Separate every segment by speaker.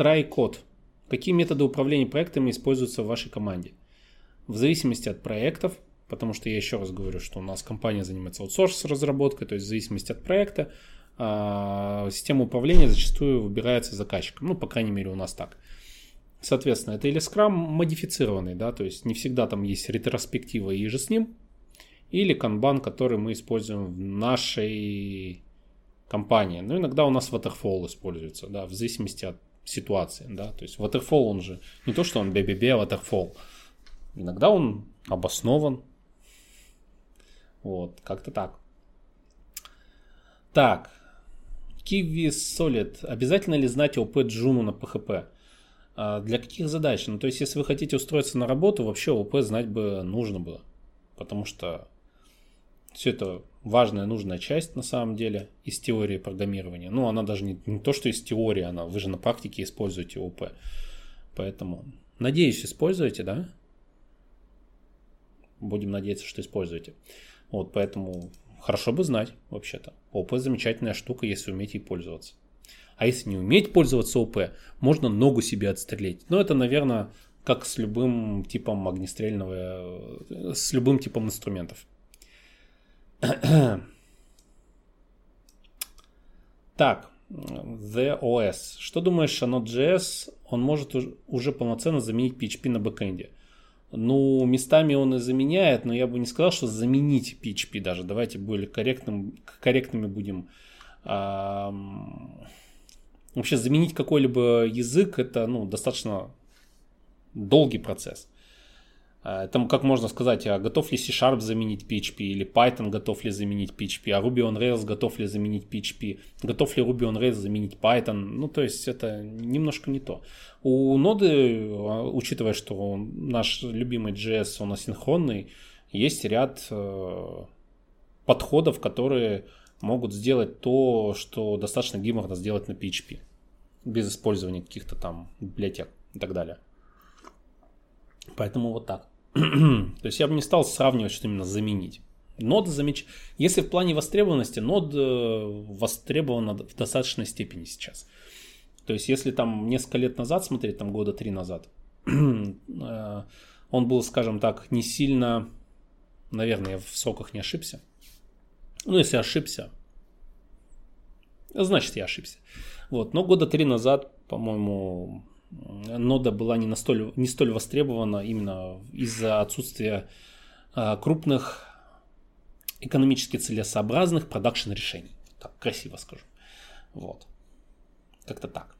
Speaker 1: Трайкод. Какие методы управления проектами используются в вашей команде? В зависимости от проектов, потому что я еще раз говорю, что у нас компания занимается аутсорс разработкой, то есть в зависимости от проекта, а, система управления зачастую выбирается заказчиком. Ну, по крайней мере, у нас так. Соответственно, это или скрам модифицированный, да, то есть не всегда там есть ретроспектива и же с ним, или канбан, который мы используем в нашей компании. Но иногда у нас waterfall используется, да, в зависимости от ситуации, да, то есть waterfall он же не то, что он BBB, а waterfall. Иногда он обоснован, вот, как-то так. Так, Kiwi Solid. Обязательно ли знать ОП Джуну на PHP? А для каких задач? Ну, то есть, если вы хотите устроиться на работу, вообще ОП знать бы нужно было. Потому что все это важная, нужная часть на самом деле из теории программирования. Ну, она даже не, не то, что из теории, она, вы же на практике используете ОП. Поэтому, надеюсь, используете, да? Будем надеяться, что используете. Вот, поэтому хорошо бы знать, вообще-то. ОП замечательная штука, если умеете ей пользоваться. А если не уметь пользоваться ОП, можно ногу себе отстрелить. Но это, наверное, как с любым типом огнестрельного, э, с любым типом инструментов. Так, The OS. Что думаешь о Node.js? Он может уже полноценно заменить PHP на бэкэнде. Ну, местами он и заменяет, но я бы не сказал, что заменить PHP даже. Давайте более корректным, корректными будем. Вообще заменить какой-либо язык это ну, достаточно долгий процесс. Это как можно сказать, а готов ли C-Sharp заменить PHP, или Python готов ли заменить PHP, а Ruby on Rails готов ли заменить PHP, готов ли Ruby on Rails заменить Python. Ну, то есть это немножко не то. У ноды, а, учитывая, что наш любимый JS, он асинхронный, есть ряд э, подходов, которые могут сделать то, что достаточно геморно сделать на PHP, без использования каких-то там библиотек и так далее. Поэтому вот так. То есть я бы не стал сравнивать, что именно заменить. Нод замеч... Если в плане востребованности, нод э, востребована в достаточной степени сейчас. То есть если там несколько лет назад смотреть, там года три назад, э, он был, скажем так, не сильно, наверное, я в соках не ошибся. Ну, если ошибся, значит я ошибся. Вот, но года три назад, по-моему, нода была не, настоль, не столь востребована именно из-за отсутствия а, крупных экономически целесообразных продакшн решений. Так, красиво скажу. Вот. Как-то так.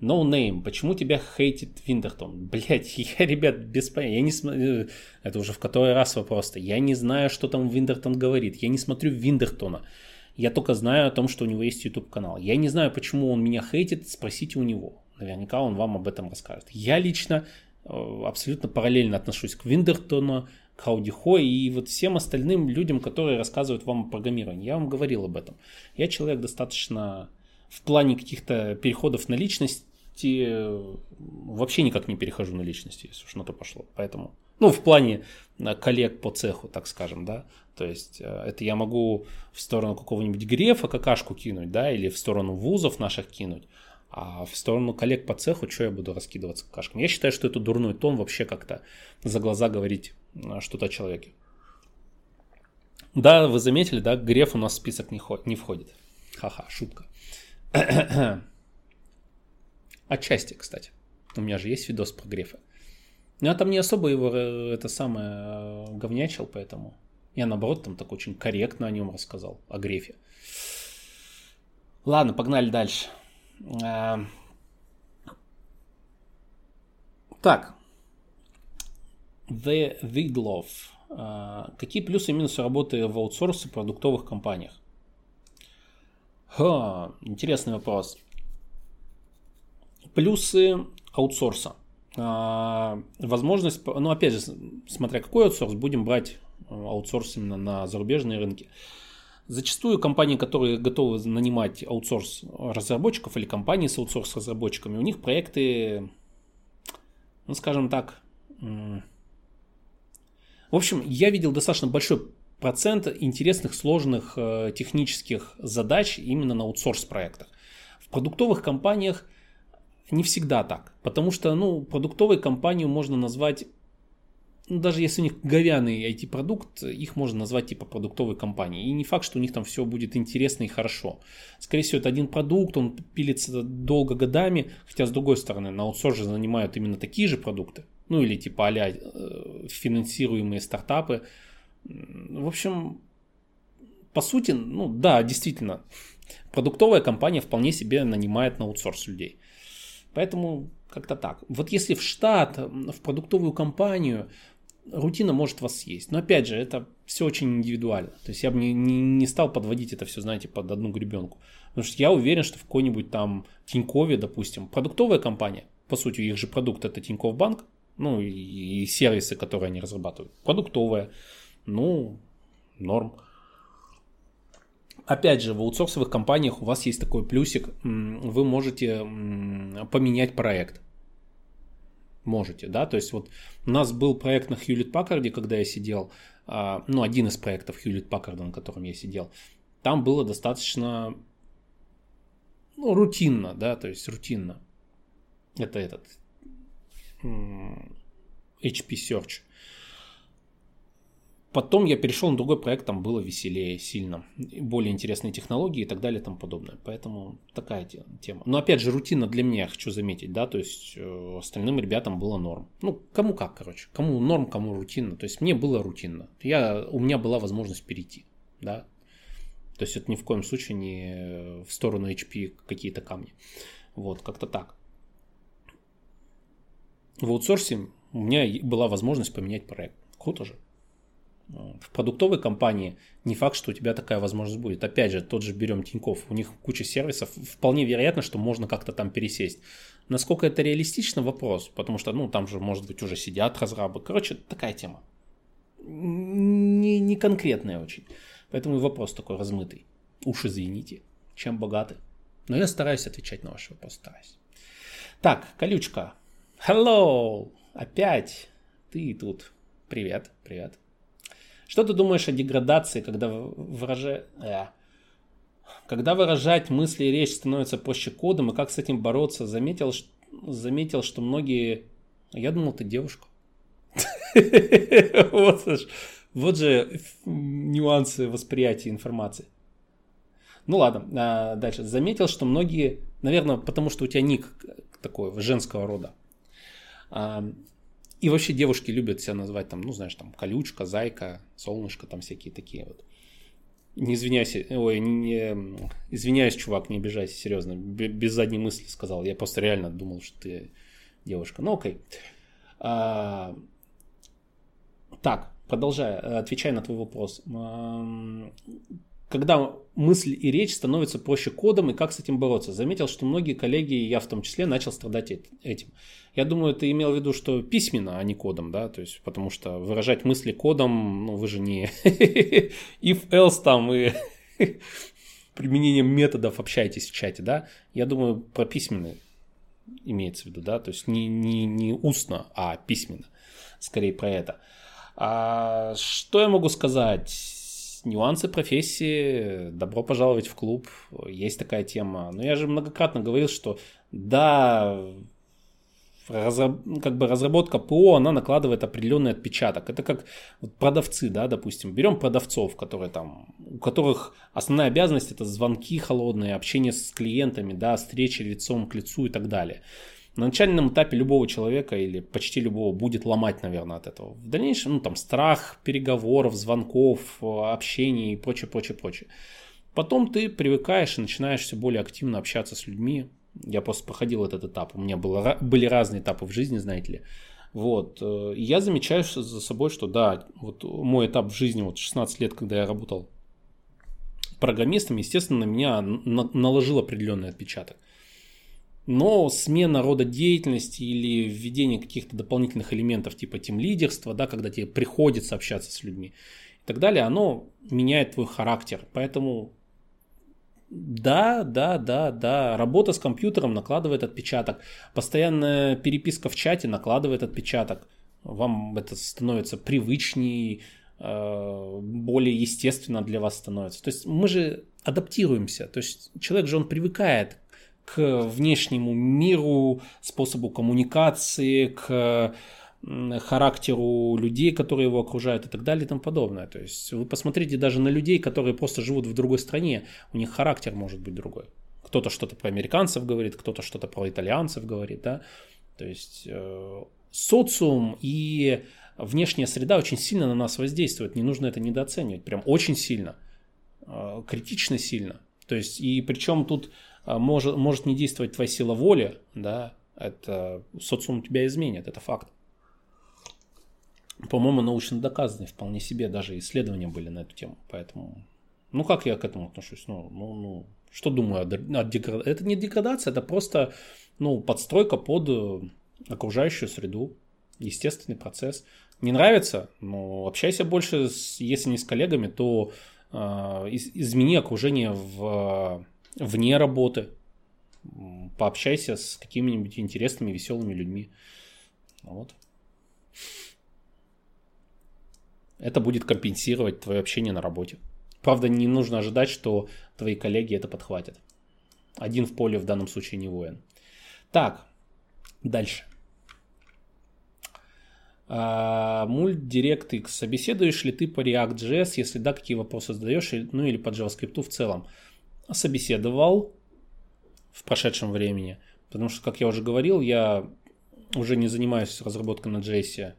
Speaker 1: No name. Почему тебя хейтит Виндертон? Блять, я, ребят, без понятия. Я не см... Э, это уже в который раз вопрос. -то. Я не знаю, что там Виндертон говорит. Я не смотрю Виндертона. Я только знаю о том, что у него есть YouTube канал. Я не знаю, почему он меня хейтит. Спросите у него. Наверняка он вам об этом расскажет. Я лично э, абсолютно параллельно отношусь к Виндертону, к Аудихо и вот всем остальным людям, которые рассказывают вам о программировании. Я вам говорил об этом. Я человек достаточно в плане каких-то переходов на личности вообще никак не перехожу на личности, если уж на то пошло. Поэтому, ну, в плане э, коллег по цеху, так скажем, да. То есть э, это я могу в сторону какого-нибудь Грефа какашку кинуть, да, или в сторону вузов наших кинуть. А в сторону коллег по цеху, что я буду раскидываться кашками? Я считаю, что это дурной тон вообще как-то за глаза говорить а, что-то о человеке. Да, вы заметили, да, Греф у нас в список не, не входит. Ха-ха, шутка. Отчасти, кстати. У меня же есть видос про Грефа. Но я там не особо его э, это самое э, говнячил, поэтому я наоборот там так очень корректно о нем рассказал, о Грефе. Ладно, погнали дальше. Эм. Так. The Wiglov. Э, какие плюсы и минусы работы в аутсорсе продуктовых компаниях? Ха, интересный вопрос. Плюсы аутсорса. Э, возможность, ну опять же, смотря какой аутсорс, будем брать э, аутсорс именно на зарубежные рынки. Зачастую компании, которые готовы нанимать аутсорс разработчиков или компании с аутсорс разработчиками, у них проекты, ну скажем так, в общем, я видел достаточно большой процент интересных, сложных э, технических задач именно на аутсорс проектах. В продуктовых компаниях не всегда так. Потому что, ну, продуктовой компанию можно назвать ну, даже если у них говяный IT-продукт, их можно назвать типа продуктовой компанией. И не факт, что у них там все будет интересно и хорошо. Скорее всего, это один продукт, он пилится долго годами, хотя с другой стороны, на аутсорсе занимают именно такие же продукты. Ну или типа а финансируемые стартапы. В общем, по сути, ну да, действительно, продуктовая компания вполне себе нанимает на аутсорс людей. Поэтому как-то так. Вот если в штат, в продуктовую компанию рутина может вас съесть. Но опять же, это все очень индивидуально. То есть я бы не, не, не стал подводить это все, знаете, под одну гребенку. Потому что я уверен, что в какой-нибудь там Тинькове, допустим, продуктовая компания, по сути, их же продукт это Тиньков Банк, ну и, и сервисы, которые они разрабатывают. Продуктовая, ну, норм. Опять же, в аутсорсовых компаниях у вас есть такой плюсик, вы можете поменять проект можете, да, то есть вот у нас был проект на Hewlett Packard, когда я сидел, а, ну, один из проектов Hewlett Packard, на котором я сидел, там было достаточно, ну, рутинно, да, то есть рутинно. Это этот HP Search. Потом я перешел на другой проект, там было веселее сильно, более интересные технологии и так далее и тому подобное. Поэтому такая тема. Но опять же, рутина для меня, хочу заметить, да, то есть э, остальным ребятам было норм. Ну, кому как, короче, кому норм, кому рутинно. То есть мне было рутинно. Я, у меня была возможность перейти, да. То есть это ни в коем случае не в сторону HP какие-то камни. Вот, как-то так. В аутсорсе у меня была возможность поменять проект. Круто же. В продуктовой компании не факт, что у тебя такая возможность будет. Опять же, тот же берем Тиньков, у них куча сервисов, вполне вероятно, что можно как-то там пересесть. Насколько это реалистично, вопрос, потому что, ну, там же, может быть, уже сидят разрабы. Короче, такая тема. Не, не конкретная очень. Поэтому вопрос такой размытый. Уж извините, чем богаты. Но я стараюсь отвечать на ваши вопросы, стараюсь. Так, колючка. Hello! Опять ты тут. Привет, привет. Что ты думаешь о деградации, когда выражать... Э, когда выражать мысли и речь становится проще кодом, и как с этим бороться? Заметил, заметил что многие... Я думал, ты девушка. Вот же нюансы восприятия информации. Ну ладно, а, дальше. Заметил, что многие, наверное, потому что у тебя ник такой женского рода. И вообще девушки любят себя назвать там, ну, знаешь, там, колючка, зайка, солнышко, там всякие такие вот. Не извиняйся, ой, не, извиняюсь, чувак, не обижайся, серьезно, без задней мысли сказал. Я просто реально думал, что ты девушка. Ну, окей. А, так, продолжая, отвечая на твой вопрос когда мысль и речь становятся проще кодом, и как с этим бороться. Заметил, что многие коллеги, я в том числе, начал страдать этим. Я думаю, ты имел в виду, что письменно, а не кодом, да, то есть, потому что выражать мысли кодом, ну, вы же не if else там и применением методов общаетесь в чате, да. Я думаю, про письменное имеется в виду, да, то есть не, не, не устно, а письменно, скорее про это. А что я могу сказать? Нюансы профессии, добро пожаловать в клуб, есть такая тема. Но я же многократно говорил, что да, разраб, как бы разработка ПО, она накладывает определенный отпечаток. Это как продавцы, да, допустим. Берем продавцов, которые там, у которых основная обязанность это звонки холодные, общение с клиентами, да, встречи лицом к лицу и так далее на начальном этапе любого человека или почти любого будет ломать, наверное, от этого. В дальнейшем, ну, там, страх переговоров, звонков, общения и прочее, прочее, прочее. Потом ты привыкаешь и начинаешь все более активно общаться с людьми. Я просто проходил этот этап. У меня было, были разные этапы в жизни, знаете ли. Вот. Э, я замечаю за собой, что да, вот мой этап в жизни, вот 16 лет, когда я работал программистом, естественно, на меня наложил определенный отпечаток. Но смена рода деятельности или введение каких-то дополнительных элементов типа тем лидерства, да, когда тебе приходится общаться с людьми и так далее, оно меняет твой характер. Поэтому да, да, да, да, работа с компьютером накладывает отпечаток, постоянная переписка в чате накладывает отпечаток. Вам это становится привычнее, э, более естественно для вас становится. То есть мы же адаптируемся. То есть человек же он привыкает к внешнему миру, способу коммуникации, к характеру людей, которые его окружают и так далее и тому подобное. То есть вы посмотрите даже на людей, которые просто живут в другой стране, у них характер может быть другой. Кто-то что-то про американцев говорит, кто-то что-то про итальянцев говорит, да. То есть э, социум и внешняя среда очень сильно на нас воздействуют. Не нужно это недооценивать, прям очень сильно, э, критично сильно. То есть и причем тут может, может не действовать твоя сила воли, да, это социум тебя изменит, это факт по-моему, научно доказанные вполне себе, даже исследования были на эту тему. Поэтому, ну как я к этому отношусь? Ну, ну, ну что думаю о деградации? Это не деградация, это просто ну, подстройка под э, окружающую среду, естественный процесс. Не нравится? Ну, общайся больше, с, если не с коллегами, то э, измени окружение в, вне работы. Пообщайся с какими-нибудь интересными, веселыми людьми. Вот это будет компенсировать твое общение на работе. Правда, не нужно ожидать, что твои коллеги это подхватят. Один в поле в данном случае не воин. Так, дальше. А, мульт DirectX. Собеседуешь ли ты по React.js? Если да, какие вопросы задаешь? Ну или по JavaScript в целом? Собеседовал в прошедшем времени. Потому что, как я уже говорил, я уже не занимаюсь разработкой на JS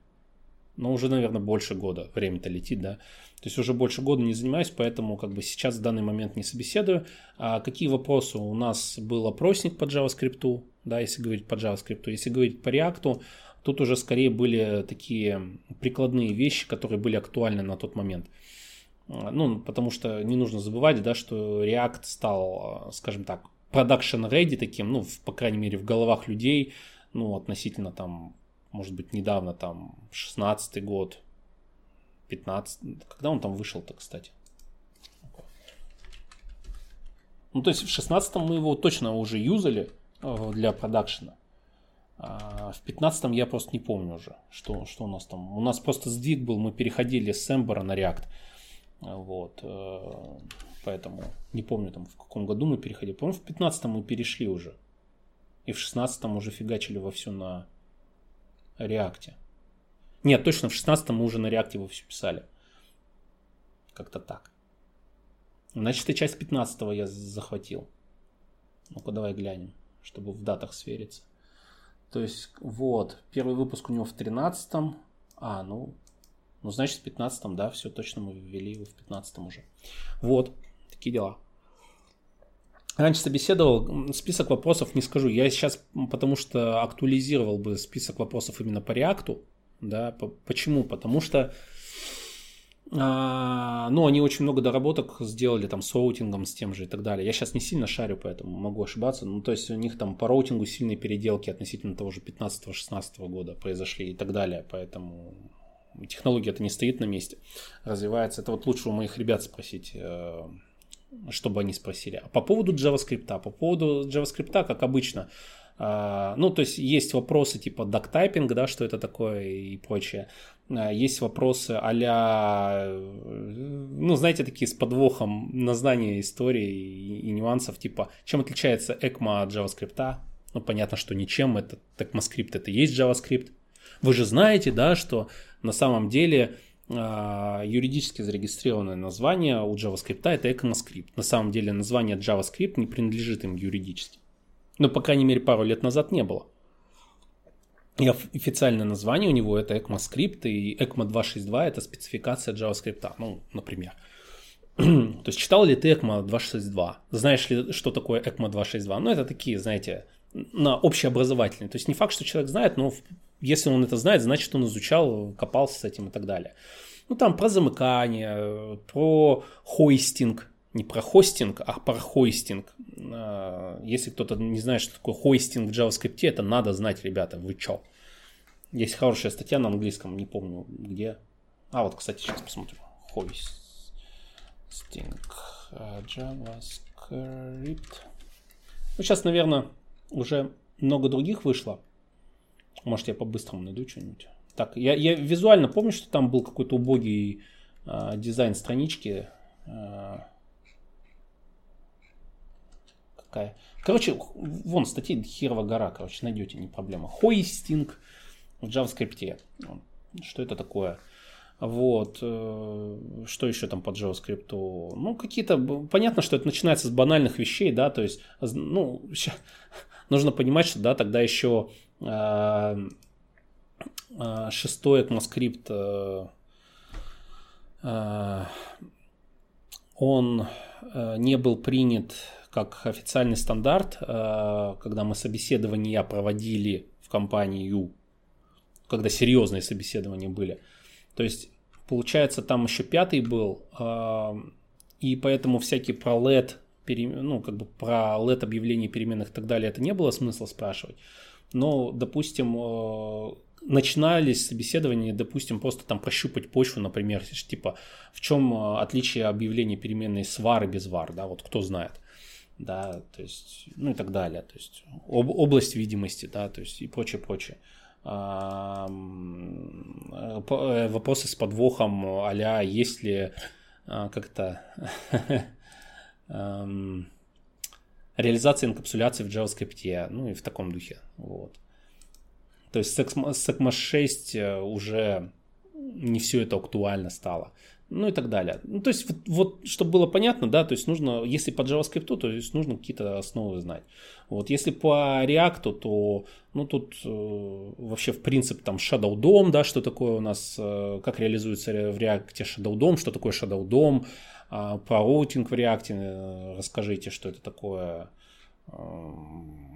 Speaker 1: но уже, наверное, больше года. Время-то летит, да. То есть уже больше года не занимаюсь, поэтому как бы сейчас в данный момент не собеседую. А какие вопросы? У нас был опросник по JavaScript, да, если говорить по JavaScript. Если говорить по React, тут уже скорее были такие прикладные вещи, которые были актуальны на тот момент. Ну, потому что не нужно забывать, да, что React стал, скажем так, production ready таким, ну, в, по крайней мере, в головах людей, ну, относительно там может быть, недавно, там, 16 год, 15, когда он там вышел-то, кстати? Ну, то есть в 16 мы его точно уже юзали э, для продакшена. А в 15 я просто не помню уже, что, что у нас там. У нас просто сдвиг был, мы переходили с Ember на React. Вот. Э, поэтому не помню там в каком году мы переходили. По-моему, в 15 мы перешли уже. И в 16 уже фигачили во все на Реакте. Нет, точно в 16 мы уже на реакте его все писали. Как-то так. Значит, и часть 15 я захватил. Ну-ка, давай глянем, чтобы в датах свериться. То есть, вот, первый выпуск у него в 13 А, ну, ну, значит, в 15 да, все точно мы ввели его в 15 уже. Вот, такие дела. Раньше собеседовал, список вопросов не скажу. Я сейчас, потому что актуализировал бы список вопросов именно по реакту. Да, почему? Потому что а, ну, они очень много доработок сделали там с роутингом, с тем же и так далее. Я сейчас не сильно шарю, поэтому могу ошибаться. Ну, то есть у них там по роутингу сильные переделки относительно того же 15-16 года произошли и так далее. Поэтому технология это не стоит на месте, развивается. Это вот лучше у моих ребят спросить э, чтобы они спросили. А по поводу JavaScript, по поводу JavaScript, как обычно, Uh, ну, то есть есть вопросы типа доктайпинг, да, что это такое и прочее. Uh, есть вопросы а ну, знаете, такие с подвохом на знание истории и, и нюансов, типа, чем отличается ECMA от JavaScript? Ну, понятно, что ничем, это ECMAScript это есть JavaScript. Вы же знаете, да, что на самом деле а, юридически зарегистрированное название у JavaScript это ECMAScript. На самом деле название JavaScript не принадлежит им юридически. Но, по крайней мере, пару лет назад не было. И официальное название у него это ECMAScript, и ECMA 262 это спецификация JavaScript, ну, например. То есть читал ли ты ECMA 262? Знаешь ли, что такое ECMA 262? Ну, это такие, знаете, на общеобразовательные. То есть не факт, что человек знает, но если он это знает, значит он изучал, копался с этим и так далее. Ну там про замыкание, про хойстинг, не про хостинг, а про хойстинг. А, если кто-то не знает, что такое хойстинг в JavaScript, это надо знать, ребята, вы чё? Есть хорошая статья на английском, не помню где. А, вот, кстати, сейчас посмотрю. Хойстинг а, JavaScript. Ну, сейчас, наверное, уже много других вышло. Может, я по-быстрому найду что-нибудь. Так, я, я визуально помню, что там был какой-то убогий э, дизайн странички. Э, такая. Короче, вон статьи херова гора, короче, найдете, не проблема. Хойстинг в JavaScript. Что это такое? Вот. Э, что еще там по JavaScript? Ну, какие-то... Понятно, что это начинается с банальных вещей, да, то есть, ну, нужно понимать, что, да, тогда еще шестой ECMAScript он не был принят как официальный стандарт, когда мы собеседования проводили в компанию, когда серьезные собеседования были. То есть, получается, там еще пятый был, и поэтому всякие про LED, ну, как бы про LED объявление переменных и так далее, это не было смысла спрашивать. Но, допустим, э, начинались собеседования, допустим, просто там прощупать почву, например, типа, в чем э, отличие объявления переменной с var и без var, да, вот кто знает да, то есть, ну и так далее, то есть об, область видимости, да, то есть и прочее, прочее. Э, вопросы с подвохом а есть ли а, как-то реализация инкапсуляции в JavaScript, ну и в таком духе, вот. То есть с ECMAScript 6 э, уже не все это актуально стало ну и так далее. Ну, то есть, вот, вот, чтобы было понятно, да, то есть нужно, если по JavaScript, то есть нужно какие-то основы знать. Вот, если по React, то, ну, тут э, вообще, в принципе, там Shadow DOM, да, что такое у нас, э, как реализуется в React Shadow DOM, что такое Shadow DOM, э, по роутинг в React э, расскажите, что это такое, э,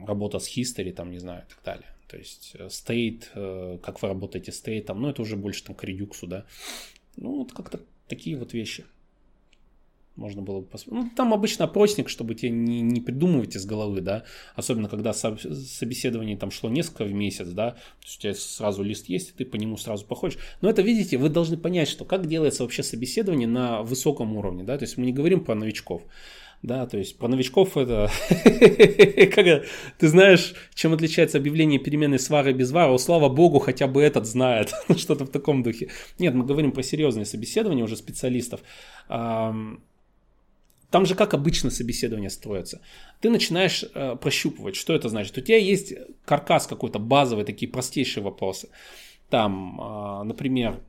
Speaker 1: работа с history, там, не знаю, и так далее. То есть э, state, как вы работаете с state, ну, это уже больше там к Redux, да. Ну, вот как-то Такие вот вещи. Можно было бы посмотреть. Ну, там обычно опросник, чтобы тебе не, не придумывать из головы, да. Особенно, когда собеседование там шло несколько в месяц, да. То есть у тебя сразу лист есть, и ты по нему сразу походишь. Но это, видите, вы должны понять, что как делается вообще собеседование на высоком уровне, да. То есть мы не говорим про новичков. Да, то есть про новичков это... ты знаешь, чем отличается объявление переменной свары без вара? Слава богу, хотя бы этот знает. Что-то в таком духе. Нет, мы говорим про серьезные собеседования уже специалистов. Там же как обычно собеседование строится. Ты начинаешь э, прощупывать, что это значит. У тебя есть каркас какой-то базовый, такие простейшие вопросы там, а, например,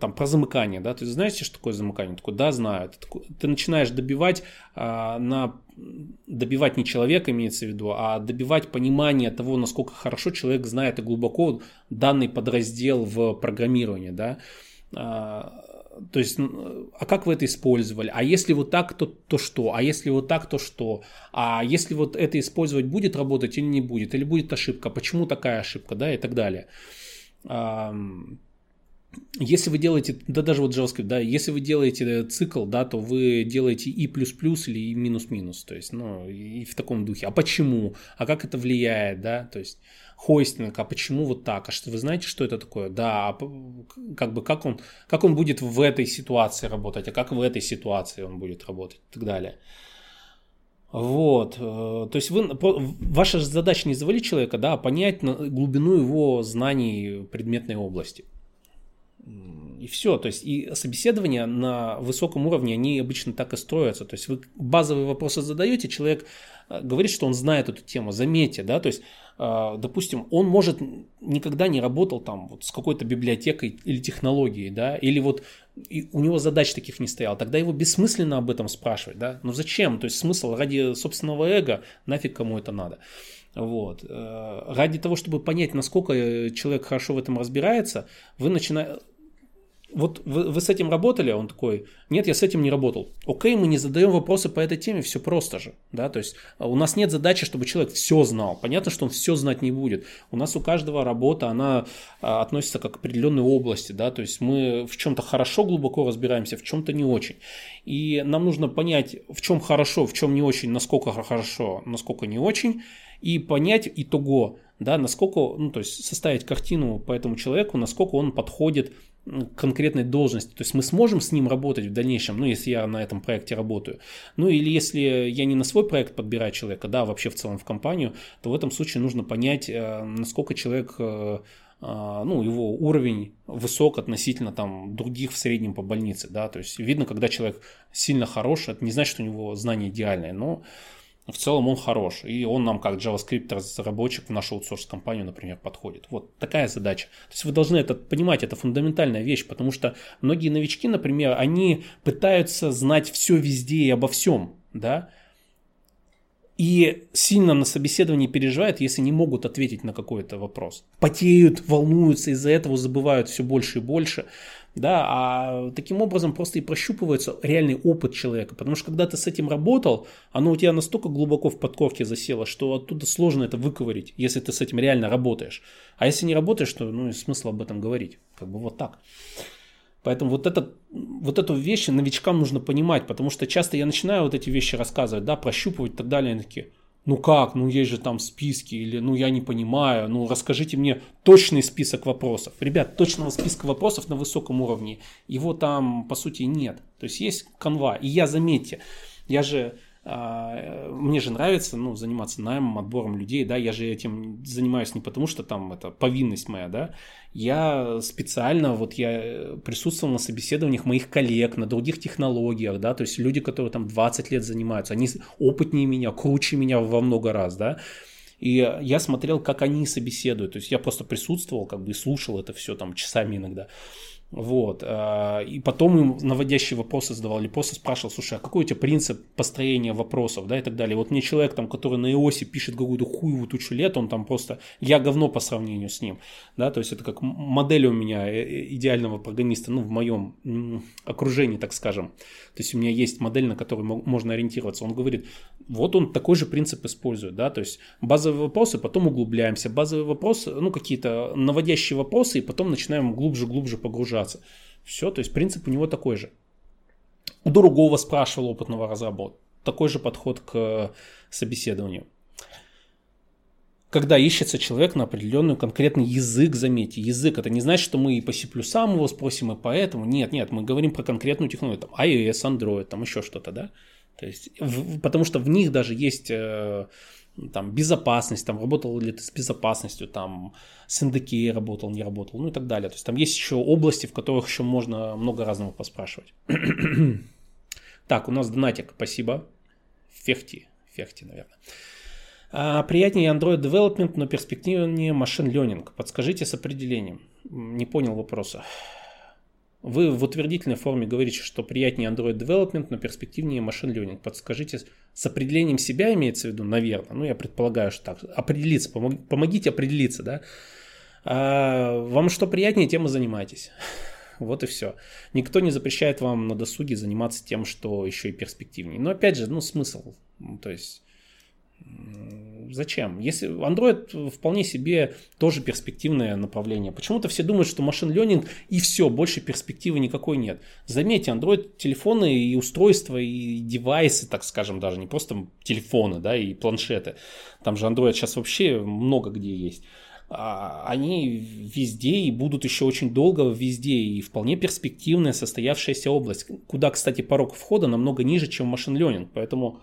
Speaker 1: там про замыкание, да, ты знаете, что такое замыкание? Такой, да, знаю. Ты, такой, ты начинаешь добивать а, на добивать не человека имеется в виду, а добивать понимание того, насколько хорошо человек знает и глубоко данный подраздел в программировании, да. То есть, а как вы это использовали? А если вот так, то, то что? А если вот так, то что? А если вот это использовать будет работать или не будет? Или будет ошибка? Почему такая ошибка? Да, и так далее если вы делаете, да даже вот JavaScript, да, если вы делаете цикл, да, то вы делаете и плюс-плюс или и минус-минус, то есть, ну, и в таком духе. А почему? А как это влияет, да, то есть, хостинг, а почему вот так? А что вы знаете, что это такое? Да, а как бы как он, как он будет в этой ситуации работать, а как в этой ситуации он будет работать и так далее. Вот, э, то есть вы, ваша задача не завалить человека, да, а понять глубину его знаний предметной области. И все, то есть и собеседования на высоком уровне, они обычно так и строятся. То есть вы базовые вопросы задаете, человек э, говорит, что он знает эту тему, заметьте, да, то есть а, допустим, он может никогда не работал там вот с какой-то библиотекой или технологией, да, или вот у него задач таких не стояло, тогда его бессмысленно об этом спрашивать, да, ну зачем, то есть смысл ради собственного эго, нафиг кому это надо. Вот. Э, ради того, чтобы понять, насколько человек хорошо в этом разбирается, вы начинаете вот вы, вы с этим работали? Он такой, нет, я с этим не работал. Окей, мы не задаем вопросы по этой теме, все просто же. Да? То есть а, у нас нет задачи, чтобы человек все знал. Понятно, что он все знать не будет. У нас у каждого работа, она а, относится как к определенной области. Да? То есть мы в чем-то хорошо глубоко разбираемся, в чем-то не очень. И нам нужно понять, в чем хорошо, в чем не очень, насколько хорошо, насколько не очень. И понять итого, да, насколько, ну, то есть составить картину по этому человеку, насколько он подходит конкретной должности. То есть мы сможем с ним работать в дальнейшем, ну, если я на этом проекте работаю. Ну, или если я не на свой проект подбираю человека, да, вообще в целом в компанию, то в этом случае нужно понять, э, насколько человек э, э, ну, его уровень высок относительно там других в среднем по больнице, да, то есть видно, когда человек сильно хорош, это не значит, что у него знание идеальное, но в целом он хорош, и он нам как JavaScript разработчик в нашу аутсорс компанию, например, подходит. Вот такая задача. То есть вы должны это понимать, это фундаментальная вещь, потому что многие новички, например, они пытаются знать все везде и обо всем, да, и сильно на собеседовании переживают, если не могут ответить на какой-то вопрос. Потеют, волнуются, из-за этого забывают все больше и больше. Да, а таким образом просто и прощупывается реальный опыт человека. Потому что когда ты с этим работал, оно у тебя настолько глубоко в подкорке засело, что оттуда сложно это выковырить, если ты с этим реально работаешь. А если не работаешь, то ну, смысл об этом говорить. Как бы вот так. Поэтому вот, это, вот эту вещь новичкам нужно понимать, потому что часто я начинаю вот эти вещи рассказывать, да, прощупывать и так далее, они такие, ну как, ну есть же там списки, или ну я не понимаю, ну расскажите мне точный список вопросов. Ребят, точного списка вопросов на высоком уровне, его там по сути нет. То есть есть канва, и я, заметьте, я же мне же нравится ну, заниматься наймом, отбором людей, да, я же этим занимаюсь не потому, что там это повинность моя, да, я специально, вот я присутствовал на собеседованиях моих коллег на других технологиях, да, то есть люди, которые там 20 лет занимаются, они опытнее меня, круче меня во много раз, да, и я смотрел, как они собеседуют, то есть я просто присутствовал, как бы и слушал это все там часами иногда. Вот. А, и потом им наводящие вопросы задавал, или просто спрашивал, слушай, а какой у тебя принцип построения вопросов, да, и так далее. Вот мне человек, там, который на иосе пишет какую-то хуевую тучу лет, он там просто, я говно по сравнению с ним, да, то есть это как модель у меня э, э, идеального программиста, ну, в моем окружении, так скажем. То есть у меня есть модель, на которую можно ориентироваться. Он говорит, вот он такой же принцип использует, да, то есть базовые вопросы, потом углубляемся, базовые вопросы, ну, какие-то наводящие вопросы, и потом начинаем глубже-глубже погружаться погружаться. Все, то есть принцип у него такой же. У другого спрашивал опытного разработчика. Такой же подход к собеседованию. Когда ищется человек на определенный конкретный язык, заметьте, язык, это не значит, что мы и по C++ его спросим, и поэтому. Нет, нет, мы говорим про конкретную технологию, там iOS, Android, там еще что-то, да. То есть, в, потому что в них даже есть э, там, безопасность, там, работал ли ты с безопасностью, там, с NDK работал, не работал, ну и так далее. То есть там есть еще области, в которых еще можно много разного поспрашивать. так, у нас донатик, спасибо. Фехти, фехти, наверное. А, приятнее Android Development, но перспективнее Machine Learning. Подскажите с определением. Не понял вопроса. Вы в утвердительной форме говорите, что приятнее Android Development, но перспективнее Machine Learning. Подскажите, с определением себя имеется в виду, наверное, ну я предполагаю, что так, определиться, помогите определиться, да. А вам что приятнее, тем и занимайтесь. Вот и все. Никто не запрещает вам на досуге заниматься тем, что еще и перспективнее. Но опять же, ну смысл. То есть Зачем? Если Android вполне себе тоже перспективное направление. Почему-то все думают, что машин ленинг и все, больше перспективы никакой нет. Заметьте, Android телефоны и устройства, и девайсы, так скажем, даже не просто телефоны, да, и планшеты. Там же Android сейчас вообще много где есть а, они везде и будут еще очень долго везде, и вполне перспективная состоявшаяся область, куда, кстати, порог входа намного ниже, чем машин ленинг, поэтому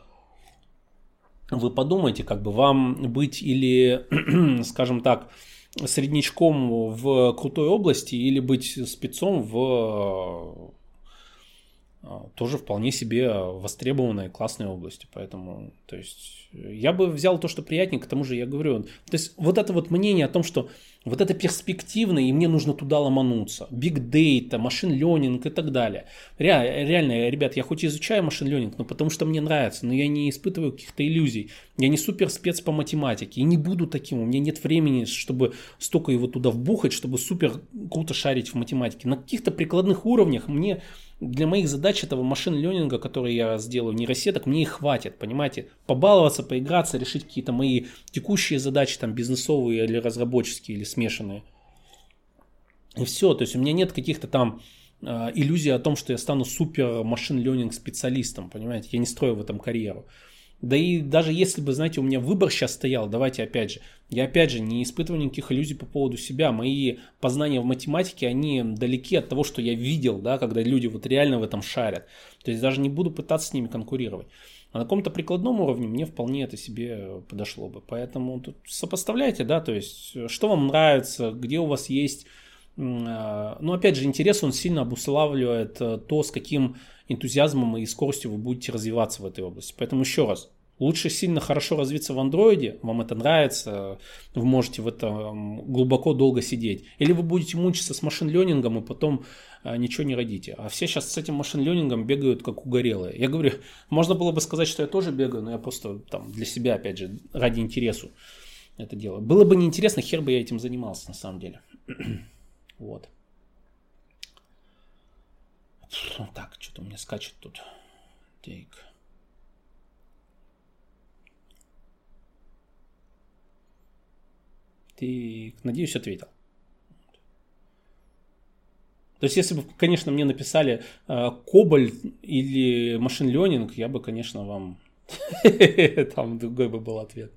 Speaker 1: вы подумайте, как бы вам быть или, скажем так, среднячком в крутой области или быть спецом в а, тоже вполне себе востребованной классной области. Поэтому, то есть, я бы взял то, что приятнее, к тому же я говорю. То есть, вот это вот мнение о том, что вот это перспективно, и мне нужно туда ломануться. Big Data, машин ленинг и так далее. Реально, реально, ребят, я хоть изучаю машин ленинг, но потому что мне нравится, но я не испытываю каких-то иллюзий. Я не супер спец по математике и не буду таким. У меня нет времени, чтобы столько его туда вбухать, чтобы супер круто шарить в математике. На каких-то прикладных уровнях мне для моих задач этого машин ленинга, которые я сделаю, нейросеток, мне и хватит, понимаете? Побаловаться, поиграться, решить какие-то мои текущие задачи, там, бизнесовые или разработческие, или смешанные. И все, то есть у меня нет каких-то там э, иллюзий о том, что я стану супер машин ленинг специалистом, понимаете? Я не строю в этом карьеру. Да и даже если бы, знаете, у меня выбор сейчас стоял, давайте опять же, я опять же не испытываю никаких иллюзий по поводу себя. Мои познания в математике, они далеки от того, что я видел, да, когда люди вот реально в этом шарят. То есть даже не буду пытаться с ними конкурировать. А на каком-то прикладном уровне мне вполне это себе подошло бы. Поэтому тут сопоставляйте, да, то есть что вам нравится, где у вас есть... А, ну, опять же, интерес, он сильно обуславливает э, то, с каким энтузиазмом и скоростью вы будете развиваться в этой области. Поэтому еще раз, Лучше сильно хорошо развиться в андроиде, вам это нравится, вы можете в этом глубоко долго сидеть. Или вы будете мучиться с машин-ленингом и потом ничего не родите. А все сейчас с этим машин-ленингом бегают как угорелые. Я говорю, можно было бы сказать, что я тоже бегаю, но я просто там для себя, опять же, ради интересу это делаю. Было бы неинтересно, хер бы я этим занимался на самом деле. вот. Так, что-то у меня скачет тут. Так. Ты, надеюсь, ответил. То есть, если бы, конечно, мне написали э, или машин ленинг, я бы, конечно, вам... Там другой бы был ответ.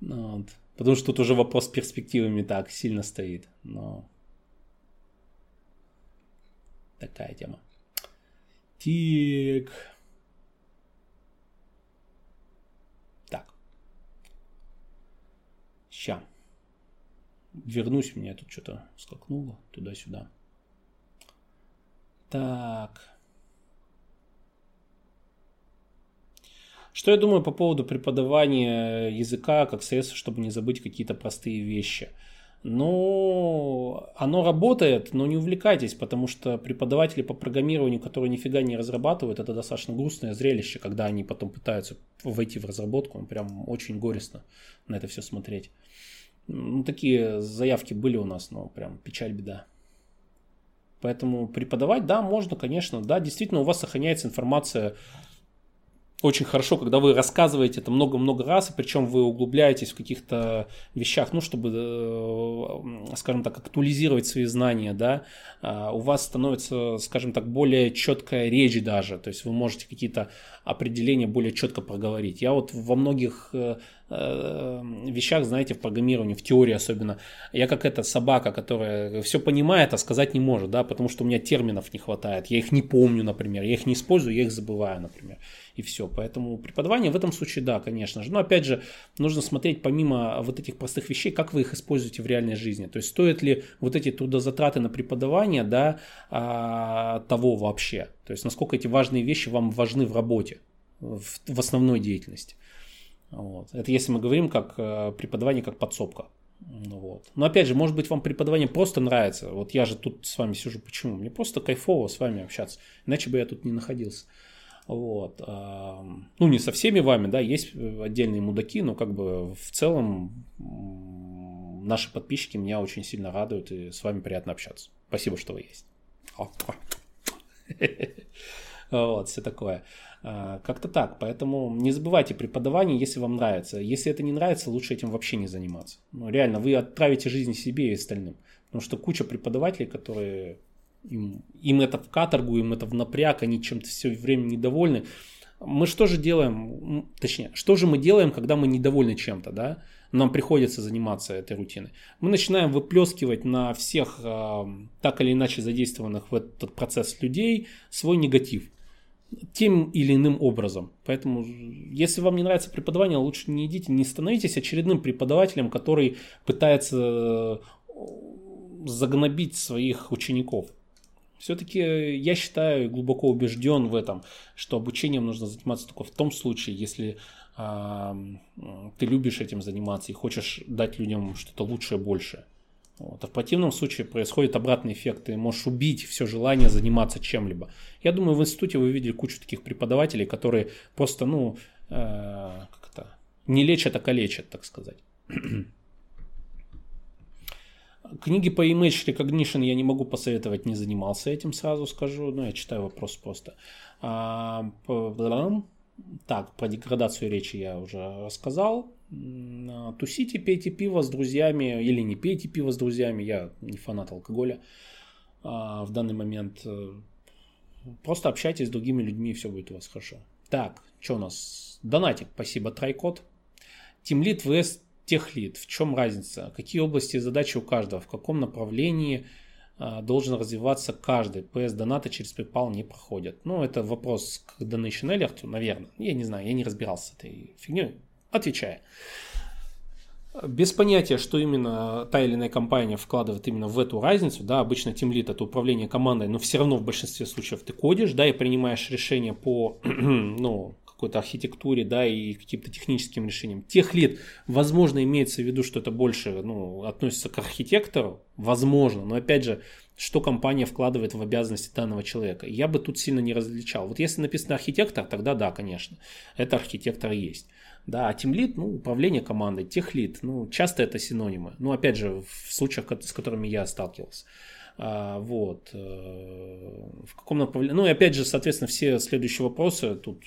Speaker 1: Ну вот. Потому что тут уже вопрос с перспективами так сильно стоит. Но... Такая тема. Тик. Так. Ща вернусь, меня тут что-то скакнуло туда-сюда. Так. Что я думаю по поводу преподавания языка как средство, чтобы не забыть какие-то простые вещи? Ну, оно работает, но не увлекайтесь, потому что преподаватели по программированию, которые нифига не разрабатывают, это достаточно грустное зрелище, когда они потом пытаются войти в разработку, прям очень горестно на это все смотреть. Ну, такие заявки были у нас, но прям печаль, беда. Поэтому преподавать, да, можно, конечно, да, действительно у вас сохраняется информация очень хорошо, когда вы рассказываете это много-много раз, и причем вы углубляетесь в каких-то вещах, ну, чтобы, э, скажем так, актуализировать свои знания, да, а, у вас становится, скажем так, более четкая речь даже, то есть вы можете какие-то определения более четко проговорить. Я вот во многих э, э, вещах, знаете, в программировании, в теории особенно, я как эта собака, которая все понимает, а сказать не может, да, потому что у меня терминов не хватает, я их не помню, например, я их не использую, я их забываю, например и все. Поэтому преподавание в этом случае, да, конечно же. Но опять же, нужно смотреть помимо вот этих простых вещей, как вы их используете в реальной жизни. То есть стоят ли вот эти трудозатраты на преподавание, да, а, того вообще. То есть насколько эти важные вещи вам важны в работе, в, в основной деятельности. Вот. Это если мы говорим как э, преподавание, как подсобка. Вот. Но опять же, может быть, вам преподавание просто нравится. Вот я же тут с вами сижу. Почему? Мне просто кайфово с вами общаться. Иначе бы я тут не находился. Вот. Ну, не со всеми вами, да, есть отдельные мудаки, но как бы в целом наши подписчики меня очень сильно радуют, и с вами приятно общаться. Спасибо, что вы есть. Вот, все такое. А, как-то так. Поэтому не забывайте преподавание, если вам нравится. Если это не нравится, лучше этим вообще не заниматься. Ну, реально, вы отправите жизнь себе и остальным. Потому что куча преподавателей, которые им, им это в каторгу, им это в напряг, они чем-то все время недовольны. Мы что же делаем, точнее, что же мы делаем, когда мы недовольны чем-то, да? Нам приходится заниматься этой рутиной. Мы начинаем выплескивать на всех э, так или иначе задействованных в этот процесс людей свой негатив тем или иным образом. Поэтому, если вам не нравится преподавание, лучше не идите, не становитесь очередным преподавателем, который пытается загнобить своих учеников. Все-таки я считаю, глубоко убежден в этом, что обучением нужно заниматься только в том случае, если э, ты любишь этим заниматься и хочешь дать людям что-то лучшее, большее. Вот. А в противном случае происходит обратный эффект. Ты можешь убить все желание заниматься чем-либо. Я думаю, в институте вы видели кучу таких преподавателей, которые просто, ну, э, как это, не лечат, а калечат, так сказать. Книги по Image Recognition я не могу посоветовать, не занимался этим, сразу скажу. Но я читаю вопрос просто. А, так, про деградацию речи я уже рассказал. Тусите, пейте пиво с друзьями или не пейте пиво с друзьями. Я не фанат алкоголя а, в данный момент. Э, просто общайтесь с другими людьми, и все будет у вас хорошо. Так, что у нас? Донатик, спасибо, Трайкод. Тимлит vs техлит, в чем разница, какие области задачи у каждого, в каком направлении а, должен развиваться каждый. PS донаты через PayPal не проходят. Ну, это вопрос к Donation Alert, наверное. Я не знаю, я не разбирался с этой фигней. Отвечая. Без понятия, что именно та или иная компания вкладывает именно в эту разницу, да, обычно тимлит это управление командой, но все равно в большинстве случаев ты кодишь, да, и принимаешь решение по, ну, какой-то архитектуре, да, и каким-то техническим решениям. Техлит, возможно, имеется в виду, что это больше, ну, относится к архитектору, возможно, но опять же, что компания вкладывает в обязанности данного человека. Я бы тут сильно не различал. Вот если написано архитектор, тогда да, конечно, это архитектор есть. Да, а тимлит, ну, управление командой, техлит, ну, часто это синонимы. Ну, опять же, в случаях, с которыми я сталкивался. А, вот. Э, в каком направлении? Ну, и опять же, соответственно, все следующие вопросы тут.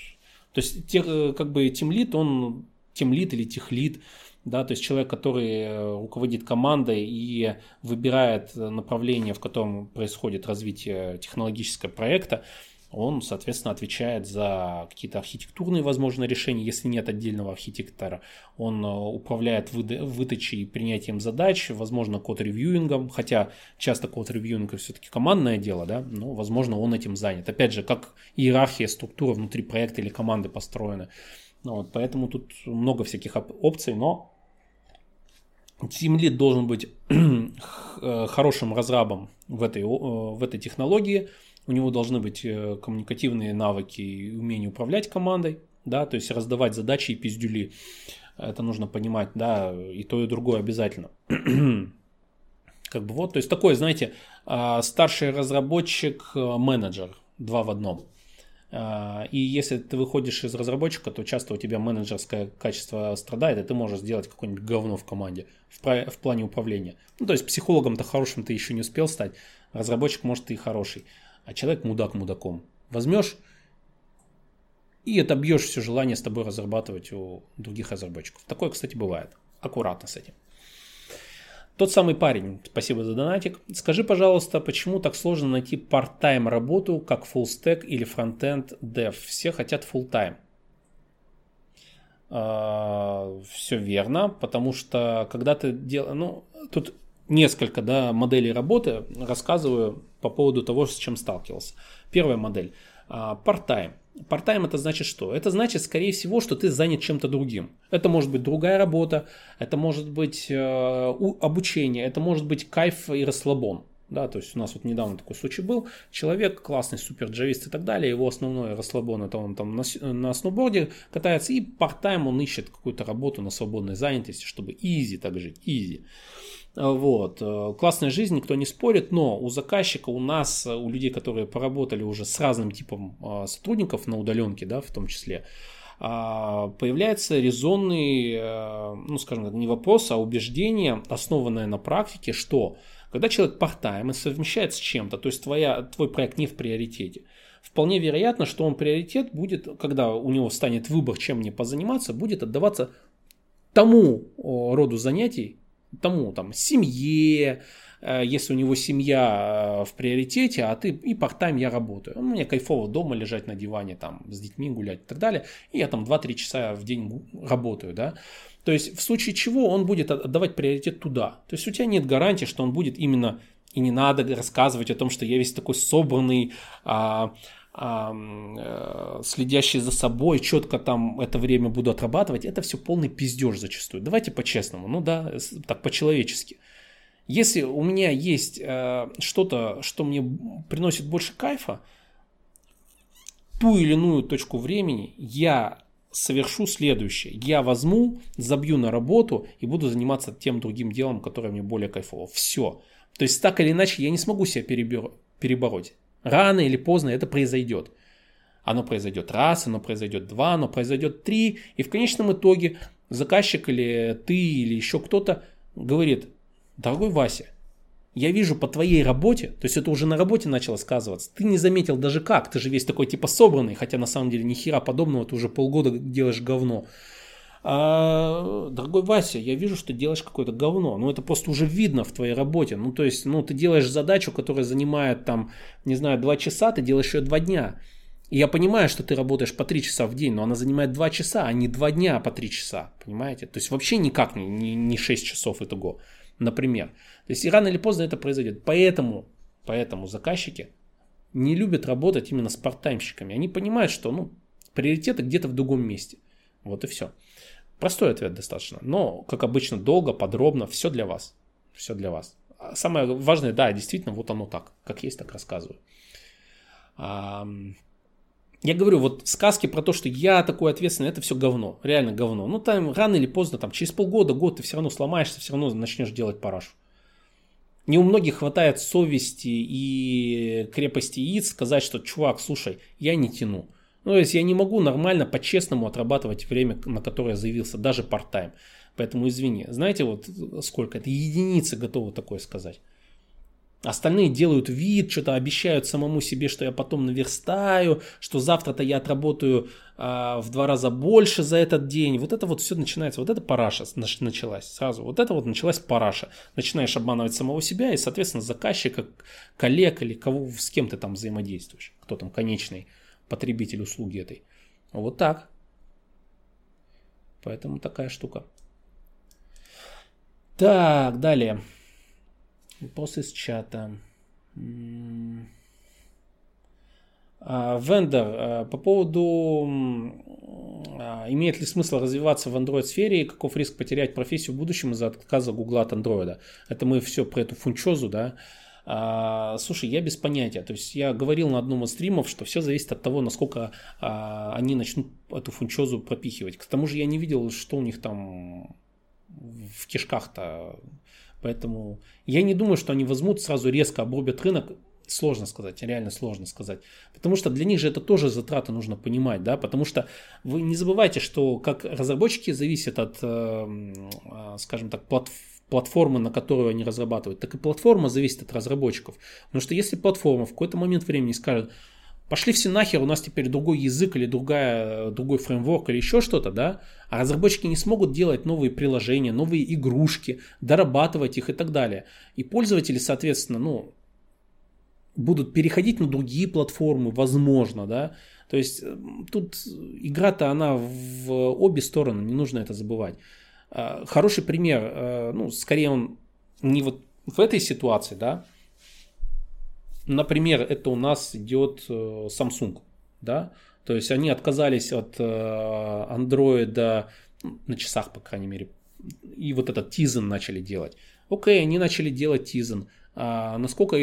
Speaker 1: То есть, тех, э, как бы тимлит, он тимлит или техлит, да, то есть человек, который э, руководит командой и выбирает направление, в котором происходит развитие технологического проекта, он, соответственно, отвечает за какие-то архитектурные, возможно, решения, если нет отдельного архитектора. Он э, управляет выдачей и принятием задач, возможно, код-ревьюингом, хотя часто код-ревьюинг все-таки командное дело, да, но, возможно, он этим занят. Опять же, как иерархия, структура внутри проекта или команды построена. Ну, вот, поэтому тут много всяких опций, но Team должен быть э, хорошим разрабом в этой, в этой технологии – у него должны быть э, коммуникативные навыки и умение управлять командой, да, то есть раздавать задачи и пиздюли. Это нужно понимать, да, и то, и другое обязательно. как бы вот, то есть такой, знаете, а, старший разработчик, э, менеджер, два в одном. А, и если ты выходишь из разработчика, то часто у тебя менеджерское качество страдает, и ты можешь сделать какое-нибудь говно в команде в, в плане управления. Ну, то есть психологом-то хорошим ты еще не успел стать, разработчик может и хороший а человек мудак мудаком. Возьмешь и отобьешь все желание с тобой разрабатывать у других разработчиков. Такое, кстати, бывает. Аккуратно с этим. Тот самый парень, спасибо за донатик. Скажи, пожалуйста, почему так сложно найти part-time работу, как full stack или frontend dev? Все хотят full-time. А, все верно, потому что когда ты делаешь... Ну, тут несколько да, моделей работы рассказываю по поводу того, с чем сталкивался. Первая модель. А, part-time. Part-time это значит что? Это значит, скорее всего, что ты занят чем-то другим. Это может быть другая работа, это может быть э, обучение, это может быть кайф и расслабон. Да, то есть у нас вот недавно такой случай был. Человек классный, супер джавист и так далее. Его основной расслабон это он там на, на сноуборде катается и part-time он ищет какую-то работу на свободной занятости, чтобы easy так жить, easy. Вот. Э, классная жизнь, никто не спорит, но у заказчика, у нас, э, у людей, которые поработали уже с разным типом э, сотрудников на удаленке, да, в том числе, а, появляется резонный, ну, скажем так, не вопрос, а убеждение, основанное на практике, что когда человек part-time и совмещает с чем-то, то есть твоя, твой проект не в приоритете, вполне вероятно, что он приоритет будет, когда у него станет выбор, чем мне позаниматься, будет отдаваться тому роду занятий, тому там семье, э, если у него семья э, в приоритете, а ты и part-time я работаю. Ну, мне кайфово дома лежать на диване, там, с детьми гулять и так далее. И я там 2-3 часа в день работаю, да. То есть в случае чего он будет отдавать приоритет туда. То есть у тебя нет гарантии, что он будет именно и не надо рассказывать о том, что я весь такой собранный, а, Э, следящий за собой, четко там это время буду отрабатывать, это все полный пиздеж зачастую. Давайте по-честному, ну да, так по-человечески. Если у меня есть э, что-то, что мне приносит больше кайфа, ту или иную точку времени я совершу следующее. Я возьму, забью на работу и буду заниматься тем другим делом, которое мне более кайфово. Все. То есть так или иначе я не смогу себя перебороть. Рано или поздно это произойдет. Оно произойдет раз, оно произойдет два, оно произойдет три. И в конечном итоге заказчик или ты, или еще кто-то говорит, дорогой Вася, я вижу по твоей работе, то есть это уже на работе начало сказываться, ты не заметил даже как, ты же весь такой типа собранный, хотя на самом деле ни хера подобного, ты уже полгода делаешь говно. А, дорогой Вася, я вижу, что делаешь какое-то говно. Ну, это просто уже видно в твоей работе. Ну, то есть, ну, ты делаешь задачу, которая занимает там, не знаю, два часа, ты делаешь ее два дня. И я понимаю, что ты работаешь по три часа в день, но она занимает два часа, а не два дня по три часа. Понимаете? То есть, вообще никак не, не, не 6 часов итого, например. То есть, и рано или поздно это произойдет. Поэтому, поэтому заказчики не любят работать именно с партаймщиками. Они понимают, что, ну, приоритеты где-то в другом месте. Вот и все. Простой ответ достаточно. Но, как обычно, долго, подробно, все для вас. Все для вас. А самое важное, да, действительно, вот оно так. Как есть, так рассказываю. я говорю, вот сказки про то, что я такой ответственный, это все говно, реально говно. Ну, там рано или поздно, там, через полгода, год ты все равно сломаешься, все равно начнешь делать парашу. Не у многих хватает совести и крепости яиц сказать, что, чувак, слушай, я не тяну. Ну, то есть я не могу нормально, по-честному отрабатывать время, на которое я заявился, даже part-time. Поэтому извини. Знаете, вот сколько? Это единицы готовы такое сказать. Остальные делают вид, что-то обещают самому себе, что я потом наверстаю, что завтра-то я отработаю а, в два раза больше за этот день. Вот это вот все начинается, вот это параша началась сразу. Вот это вот началась параша. Начинаешь обманывать самого себя и, соответственно, заказчика, коллег или кого, с кем ты там взаимодействуешь. Кто там конечный потребитель услуги этой. Вот так. Поэтому такая штука. Так, далее. Вопрос из чата. А, вендор, а, по поводу а, имеет ли смысл развиваться в Android-сфере и каков риск потерять профессию в будущем из-за отказа Google от Android. Это мы все про эту фунчозу, да. А, слушай, я без понятия. То есть я говорил на одном из стримов, что все зависит от того, насколько а, они начнут эту фунчозу пропихивать. К тому же я не видел, что у них там в кишках-то Поэтому я не думаю, что они возьмут, сразу резко обрубят рынок. Сложно сказать, реально сложно сказать. Потому что для них же это тоже затраты нужно понимать, да, потому что вы не забывайте, что как разработчики зависят от, э, э, скажем так, платформы, на которую они разрабатывают, так и платформа зависит от разработчиков. Потому что если платформа в какой-то момент времени скажет, Пошли все нахер, у нас теперь другой язык или другая, другой фреймворк или еще что-то, да? А разработчики не смогут делать новые приложения, новые игрушки, дорабатывать их и так далее. И пользователи, соответственно, ну, будут переходить на другие платформы, возможно, да? То есть тут игра-то она в обе стороны, не нужно это забывать. А, хороший пример, э, ну, скорее он не вот в этой ситуации, да, Например, это у нас идет э, Samsung, да, то есть они отказались от э, Android ну, на часах, по крайней мере, и вот этот Tizen начали делать. Окей, они начали делать Tizen. А насколько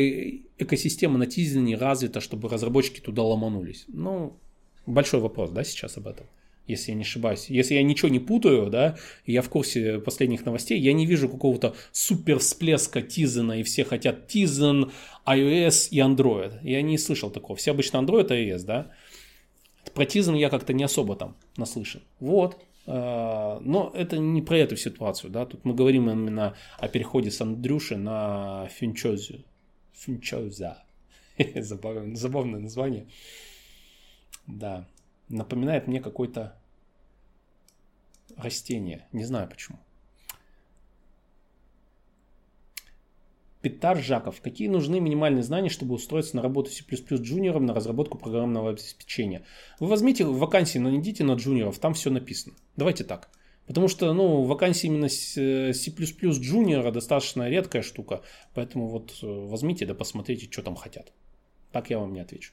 Speaker 1: экосистема на Tizen развита, чтобы разработчики туда ломанулись? Ну, большой вопрос, да, сейчас об этом если я не ошибаюсь. Если я ничего не путаю, да, я в курсе последних новостей, я не вижу какого-то супер всплеска Тизена, и все хотят Тизен, iOS и Android. Я не слышал такого. Все обычно Android и iOS, да. Про Тизен я как-то не особо там наслышан. Вот. А, но это не про эту ситуацию, да. Тут мы говорим именно о переходе с Андрюши на Финчозю. Финчоза. Забавное название. Да напоминает мне какое-то растение. Не знаю почему. Петар Жаков. Какие нужны минимальные знания, чтобы устроиться на работу C++ джуниором на разработку программного обеспечения? Вы возьмите вакансии, найдите на джуниоров, там все написано. Давайте так. Потому что, ну, вакансии именно C++ джуниора достаточно редкая штука. Поэтому вот э, возьмите да посмотрите, что там хотят. Так я вам не отвечу.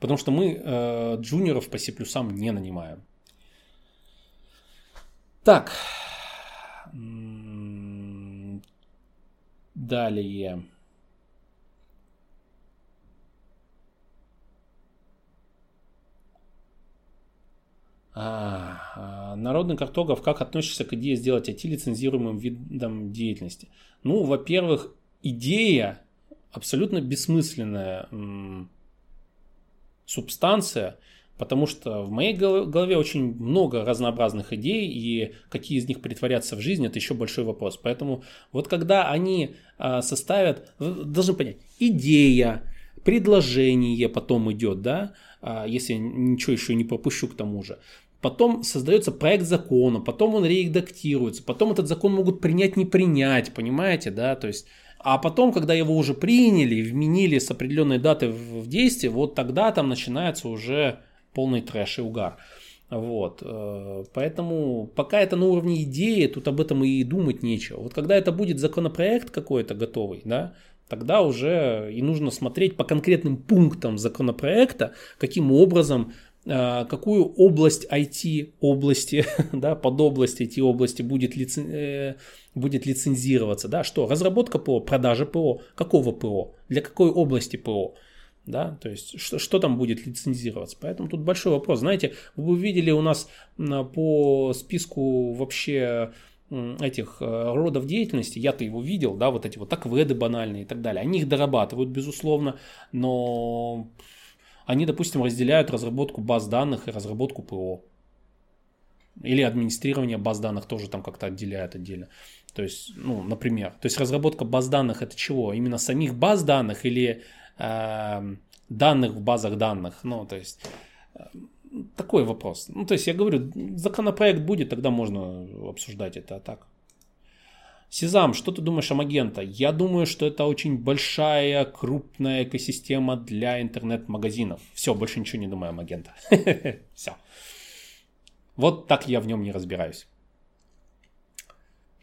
Speaker 1: Потому что мы э, джуниоров по C не нанимаем. Так. Далее. А, а, народный картограф, как относишься к идее сделать IT лицензируемым видом деятельности? Ну, во-первых, идея абсолютно бессмысленная субстанция, потому что в моей голове очень много разнообразных идей, и какие из них притворятся в жизнь, это еще большой вопрос. Поэтому вот когда они а, составят, должны понять, идея, предложение потом идет, да, а, если ничего еще не пропущу к тому же. Потом создается проект закона, потом он редактируется, потом этот закон могут принять, не принять, понимаете, да, то есть а потом, когда его уже приняли, вменили с определенной даты в действие, вот тогда там начинается уже полный трэш и угар. Вот, э, поэтому пока это на уровне идеи, тут об этом и думать нечего. Вот когда это будет законопроект какой-то готовый, да, тогда уже и нужно смотреть по конкретным пунктам законопроекта, каким образом какую область IT области, да, под область IT области будет, лицен, э, будет лицензироваться, да, что разработка ПО, продажа ПО, какого ПО, для какой области ПО, да, то есть что, что там будет лицензироваться. Поэтому тут большой вопрос. Знаете, вы видели у нас по списку вообще этих э, родов деятельности, я-то его видел, да, вот эти вот акведы банальные и так далее, они их дорабатывают, безусловно, но они, допустим, разделяют разработку баз данных и разработку ПО. Или администрирование баз данных тоже там как-то отделяют отдельно. То есть, ну, например, то есть разработка баз данных это чего? Именно самих баз данных или э, данных в базах данных? Ну, то есть э, такой вопрос. Ну, то есть я говорю, законопроект будет, тогда можно обсуждать это, а так. Сезам, что ты думаешь о Magento? Я думаю, что это очень большая, крупная экосистема для интернет-магазинов. Все, больше ничего не думаю о Magento. Все. Вот так я в нем не разбираюсь.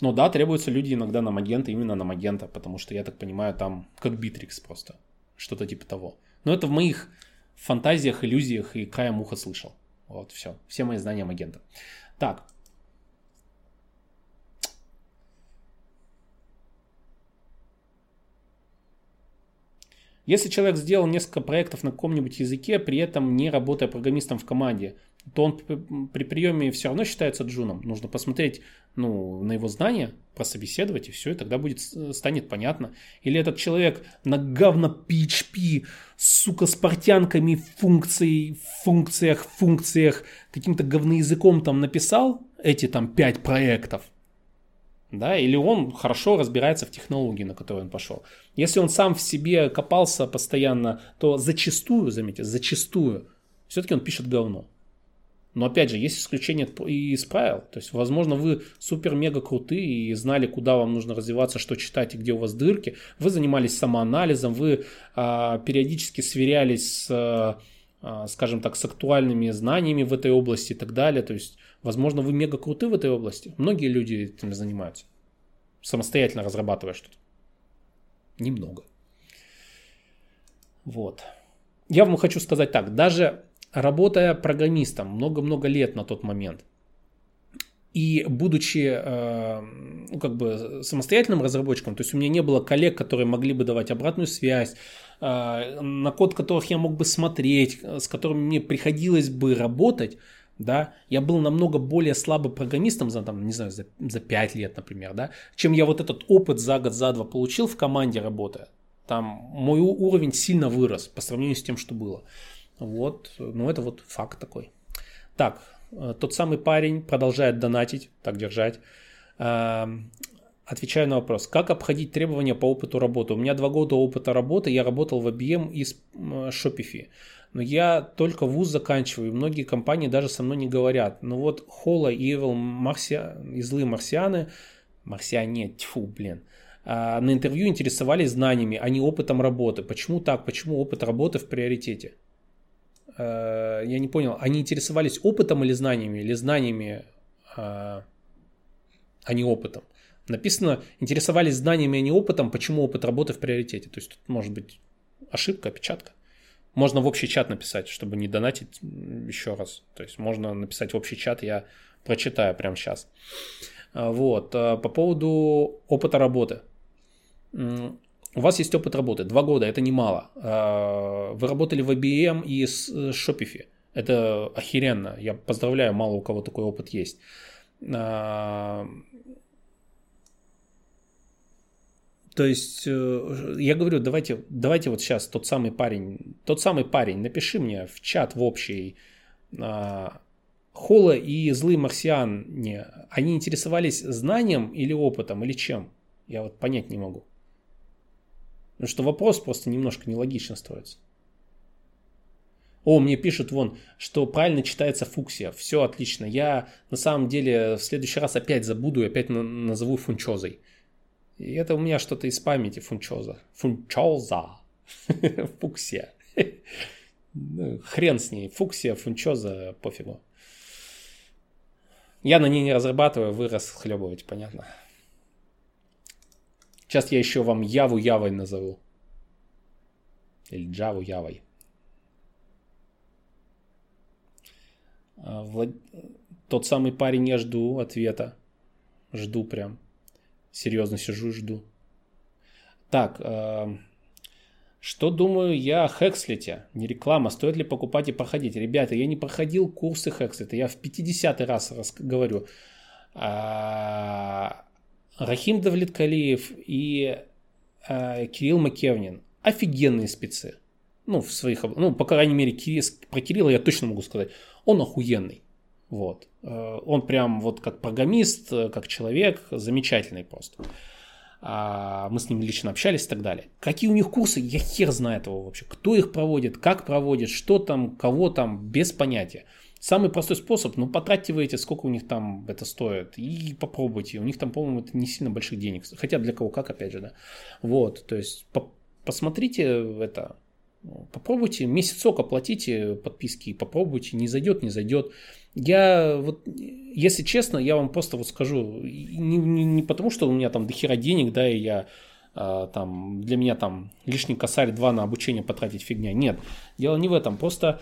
Speaker 1: Ну да, требуются люди иногда на Magento, именно на Magento, потому что, я так понимаю, там как Битрикс просто. Что-то типа того. Но это в моих фантазиях, иллюзиях и краем уха слышал. Вот, все. Все мои знания Магента. Так. Если человек сделал несколько проектов на каком-нибудь языке, при этом не работая программистом в команде, то он при приеме все равно считается джуном. Нужно посмотреть ну, на его знания, прособеседовать, и все, и тогда будет, станет понятно. Или этот человек на говно PHP, сука, с портянками функций, функциях, функциях, каким-то говноязыком там написал эти там пять проектов, да, или он хорошо разбирается в технологии, на которую он пошел. Если он сам в себе копался постоянно, то зачастую, заметьте, зачастую, все-таки он пишет говно. Но опять же, есть исключения из правил. То есть, возможно, вы супер-мега крутые и знали, куда вам нужно развиваться, что читать и где у вас дырки. Вы занимались самоанализом, вы а, периодически сверялись с, а, скажем так, с актуальными знаниями в этой области и так далее. То есть, возможно, вы мега круты в этой области. Многие люди этим занимаются, самостоятельно разрабатывая что-то. Немного. Вот. Я вам хочу сказать так, даже работая программистом много-много лет на тот момент, и будучи э, ну, как бы самостоятельным разработчиком, то есть у меня не было коллег, которые могли бы давать обратную связь, на код которых я мог бы смотреть, с которыми мне приходилось бы работать, да, я был намного более слабым программистом за, там, не знаю, за, за 5 лет, например, да, чем я вот этот опыт за год, за два получил в команде работая. Там мой уровень сильно вырос по сравнению с тем, что было. Вот, ну это вот факт такой. Так, э, тот самый парень продолжает донатить, так держать. Отвечаю на вопрос. Как обходить требования по опыту работы? У меня два года опыта работы, я работал в IBM и Shopify. Но я только вуз заканчиваю, и многие компании даже со мной не говорят. Но вот Холла и Evil Марсия, и злые марсианы, марсиане, тьфу, блин, а, на интервью интересовались знаниями, а не опытом работы. Почему так? Почему опыт работы в приоритете? Э, я не понял, они интересовались опытом или знаниями, или знаниями, а, а не опытом. Написано, интересовались знаниями, а не опытом, почему опыт работы в приоритете. То есть тут может быть ошибка, опечатка. Можно в общий чат написать, чтобы не донатить еще раз. То есть можно написать в общий чат, я прочитаю прямо сейчас. А, вот. Э, по поводу опыта работы. У вас есть опыт работы, два года, это немало. А, вы работали в IBM и с Shopify. Это охеренно. Я поздравляю, мало у кого такой опыт есть. То есть, э, я говорю, давайте, давайте вот сейчас тот самый парень, тот самый парень, напиши мне в чат в общий, а, Холла и злые марсиане, они интересовались знанием или опытом, или чем? Я вот понять не могу. Потому что вопрос просто немножко нелогично строится. О, мне пишут вон, что правильно читается фуксия. Все отлично. Я на самом деле в следующий раз опять забуду и опять назову фунчозой. И это у меня что-то из памяти фунчоза. Фунчоза. Фуксия. Ну, хрен с ней. Фуксия, фунчоза, пофигу. Я на ней не разрабатываю, вы расхлебываете, понятно. Сейчас я еще вам Яву Явой назову. Или Джаву Явой. А, Влад... Тот самый парень, я жду ответа. Жду прям. Серьезно сижу и жду. Так, э... Что думаю я о Хекслите? Не реклама, стоит ли покупать и проходить? Ребята, я не проходил курсы Хекслита, я в 50 раз, говорю. А, Рахим Давлеткалиев и а, Кирилл Макевнин. Офигенные спецы. Ну, в своих, ну, по крайней мере, про Кирилла я точно могу сказать. Он охуенный. Вот. Э, он прям вот как программист, как человек, замечательный просто. А, мы с ним лично общались и так далее. Какие у них курсы, я хер знает его вообще. Кто их проводит, как проводит, что там, кого там, без понятия. Самый простой способ, ну потратьте вы эти, сколько у них там это стоит, и попробуйте. У них там, по-моему, это не сильно больших денег. Хотя для кого как, опять же, да. Вот, то есть по посмотрите это, попробуйте, месяцок оплатите подписки, попробуйте, не зайдет, не зайдет. Я вот, если честно, я вам просто вот скажу, не, не, не потому, что у меня там дохера денег, да, и я а, там, для меня там лишний косарь два на обучение потратить фигня. Нет, дело не в этом, просто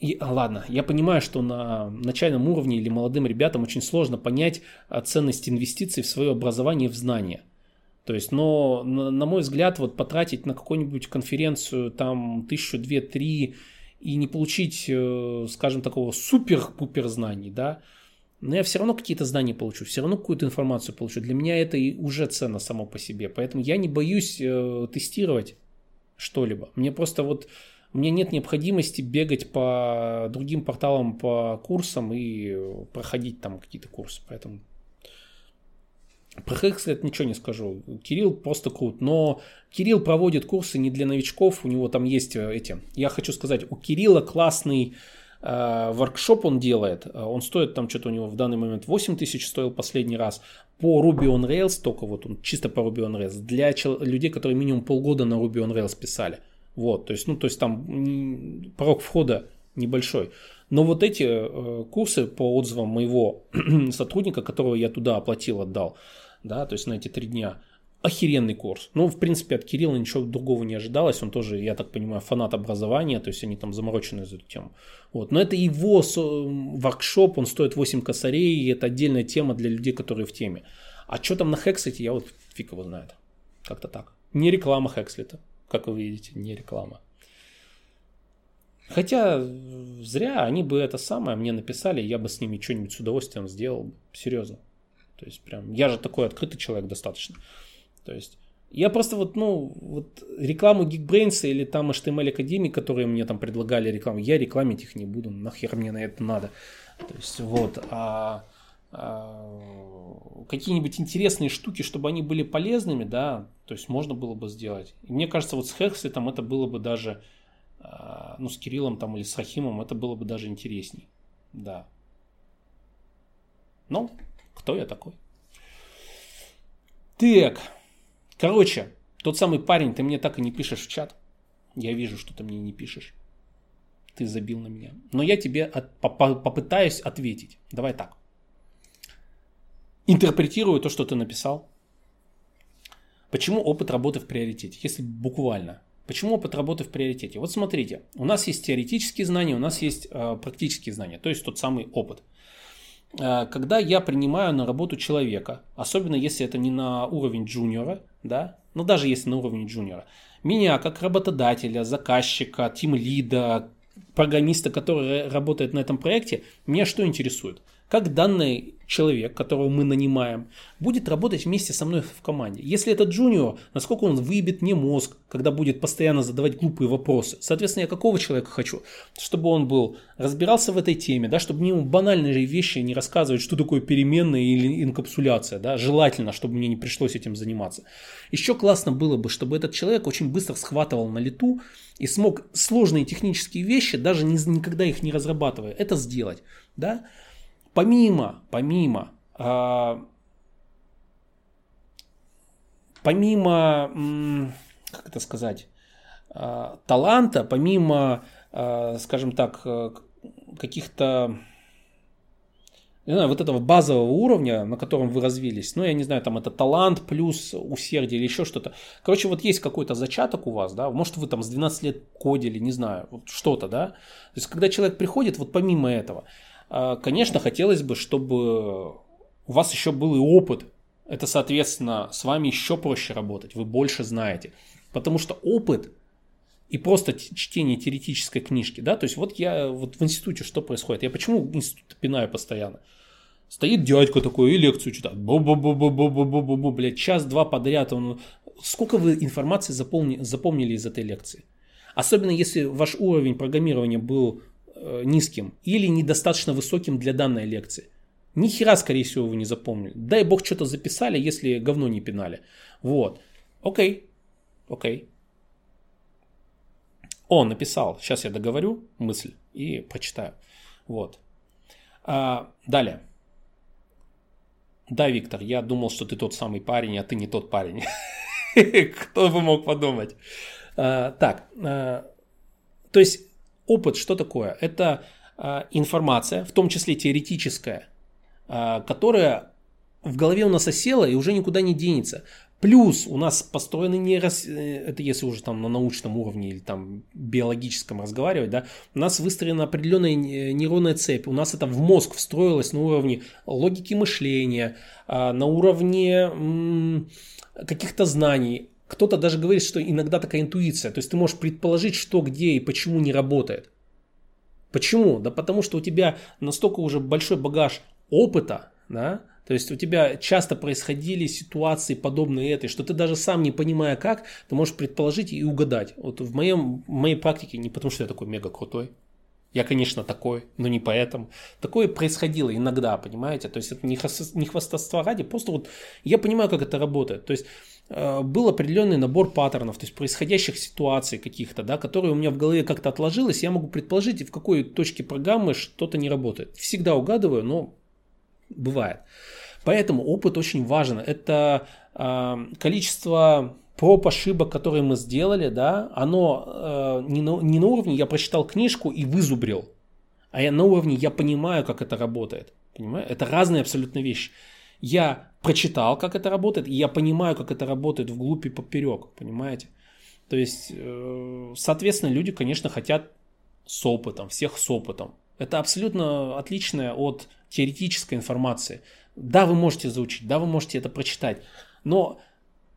Speaker 1: и, а, ладно, я понимаю, что на начальном уровне или молодым ребятам очень сложно понять а, ценность инвестиций в свое образование и в знания. То есть, но на, на мой взгляд, вот потратить на какую-нибудь конференцию там тысячу, две, три и не получить, э, скажем, такого супер-пупер знаний, да, но я все равно какие-то знания получу, все равно какую-то информацию получу. Для меня это и уже ценно само по себе. Поэтому я не боюсь э, тестировать что-либо. Мне просто вот, меня нет необходимости бегать по другим порталам, по курсам и проходить там какие-то курсы. Поэтому про Хекслет ничего не скажу. Кирилл просто крут. Но Кирилл проводит курсы не для новичков. У него там есть э, эти. Я хочу сказать, у Кирилла классный э, воркшоп он делает. Э, он стоит там что-то у него в данный момент 8 тысяч стоил последний раз. По Ruby on Rails, только вот он чисто по Ruby on Rails. Для людей, которые минимум полгода на Ruby on Rails писали. Вот, то есть, ну, то есть там порог входа небольшой. Но вот эти э, курсы по отзывам моего сотрудника, которого я туда оплатил, отдал, да, то есть на эти три дня. Охеренный курс. Ну, в принципе, от Кирилла ничего другого не ожидалось. Он тоже, я так понимаю, фанат образования, то есть они там заморочены за эту тему. Вот. Но это его воркшоп, он стоит 8 косарей, и это отдельная тема для людей, которые в теме. А что там на Хексете, я вот фиг его знает. Как-то так. Не реклама Хекслета, как вы видите, не реклама. Хотя зря они бы это самое мне написали, я бы с ними что-нибудь с удовольствием сделал. Серьезно. То есть прям, я же такой открытый человек достаточно. То есть я просто вот, ну, вот рекламу Geekbrains или там HTML Академии, которые мне там предлагали рекламу, я рекламить их не буду, нахер мне на это надо. То есть вот, а, а какие-нибудь интересные штуки, чтобы они были полезными, да, то есть можно было бы сделать. И мне кажется, вот с Хексли там это было бы даже, а, ну, с Кириллом там или с Рахимом это было бы даже интересней, да. Но кто я такой? Так, короче, тот самый парень, ты мне так и не пишешь в чат. Я вижу, что ты мне не пишешь. Ты забил на меня. Но я тебе от, попытаюсь ответить. Давай так. Интерпретирую то, что ты написал. Почему опыт работы в приоритете? Если буквально. Почему опыт работы в приоритете? Вот смотрите, у нас есть теоретические знания, у нас есть э, практические знания, то есть тот самый опыт. Э, когда я принимаю на работу человека, особенно если это не на уровень джуниора, да, но даже если на уровне джуниора, меня как работодателя, заказчика, тим-лида, программиста, который работает на этом проекте, меня что интересует? Как данный человек, которого мы нанимаем, будет работать вместе со мной в команде. Если это джуниор, насколько он выебет мне мозг, когда будет постоянно задавать глупые вопросы. Соответственно, я какого человека хочу? Чтобы он был, разбирался в этой теме, да, чтобы мне ему банальные вещи не рассказывать, что такое переменная или инкапсуляция. Да, желательно, чтобы мне не пришлось этим заниматься. Еще классно было бы, чтобы этот человек очень быстро схватывал на лету и смог сложные технические вещи, даже никогда их не разрабатывая, это сделать. Да? Помимо, помимо, э, помимо, как это сказать, э, таланта, помимо, э, скажем так, э, каких-то не знаю, вот этого базового уровня, на котором вы развились, ну, я не знаю, там это талант плюс усердие или еще что-то. Короче, вот есть какой-то зачаток у вас, да, может вы там с 12 лет кодили, не знаю, вот что-то, да. То есть, когда человек приходит, вот помимо этого, а, конечно, хотелось бы, чтобы у вас еще был и опыт. Это, соответственно, с вами еще проще работать, вы больше знаете. Потому что опыт и просто чтение теоретической книжки, да, то есть вот я вот в институте что происходит? Я почему институт пинаю постоянно? Стоит дядька такой и лекцию читает. Бу-бу-бу-бу-бу-бу-бу-бу, блядь, час-два подряд. Он... Сколько вы информации запомни... запомнили из этой лекции? Особенно если ваш уровень программирования был низким или недостаточно высоким для данной лекции. Ни хера, скорее всего, вы не запомнили. Дай бог что-то записали, если говно не пинали. Вот. Окей. Окей. О, написал. Сейчас я договорю мысль и прочитаю. Вот. А, далее. Да, Виктор, я думал, что ты тот самый парень, а ты не тот парень. Кто бы мог подумать. А, так, а, то есть опыт что такое? Это а, информация, в том числе теоретическая, которая в голове у нас осела и уже никуда не денется. Плюс у нас построены нейрос... Э, это если уже там на научном уровне или там биологическом разговаривать, да, у нас выстроена определенная нейронная цепь, у нас это в мозг встроилось на уровне логики мышления, а, на уровне каких-то знаний. Кто-то даже говорит, что иногда такая интуиция, то есть ты можешь предположить, что, где и почему не работает. Почему? Да потому что у тебя настолько уже большой багаж опыта, да, то есть у тебя часто происходили ситуации подобные этой, что ты даже сам не понимая как, ты можешь предположить и угадать. Вот в, моем, в моей практике не потому, что я такой мега крутой. Я, конечно, такой, но не поэтому. Такое происходило иногда, понимаете? То есть это не, хвастовство ради, просто вот я понимаю, как это работает. То есть был определенный набор паттернов, то есть происходящих ситуаций каких-то, да, которые у меня в голове как-то отложилось, я могу предположить, в какой точке программы что-то не работает. Всегда угадываю, но бывает. Поэтому опыт очень важен. Это э, количество проб, ошибок, которые мы сделали, да, оно э, не, на, не на уровне я прочитал книжку и вызубрил, а я на уровне я понимаю, как это работает. Понимаю? Это разные абсолютно вещи. Я прочитал, как это работает, и я понимаю, как это работает вглубь и поперек, понимаете? То есть, э, соответственно, люди, конечно, хотят с опытом, всех с опытом. Это абсолютно отличное от теоретической информации. Да, вы можете заучить, да, вы можете это прочитать. Но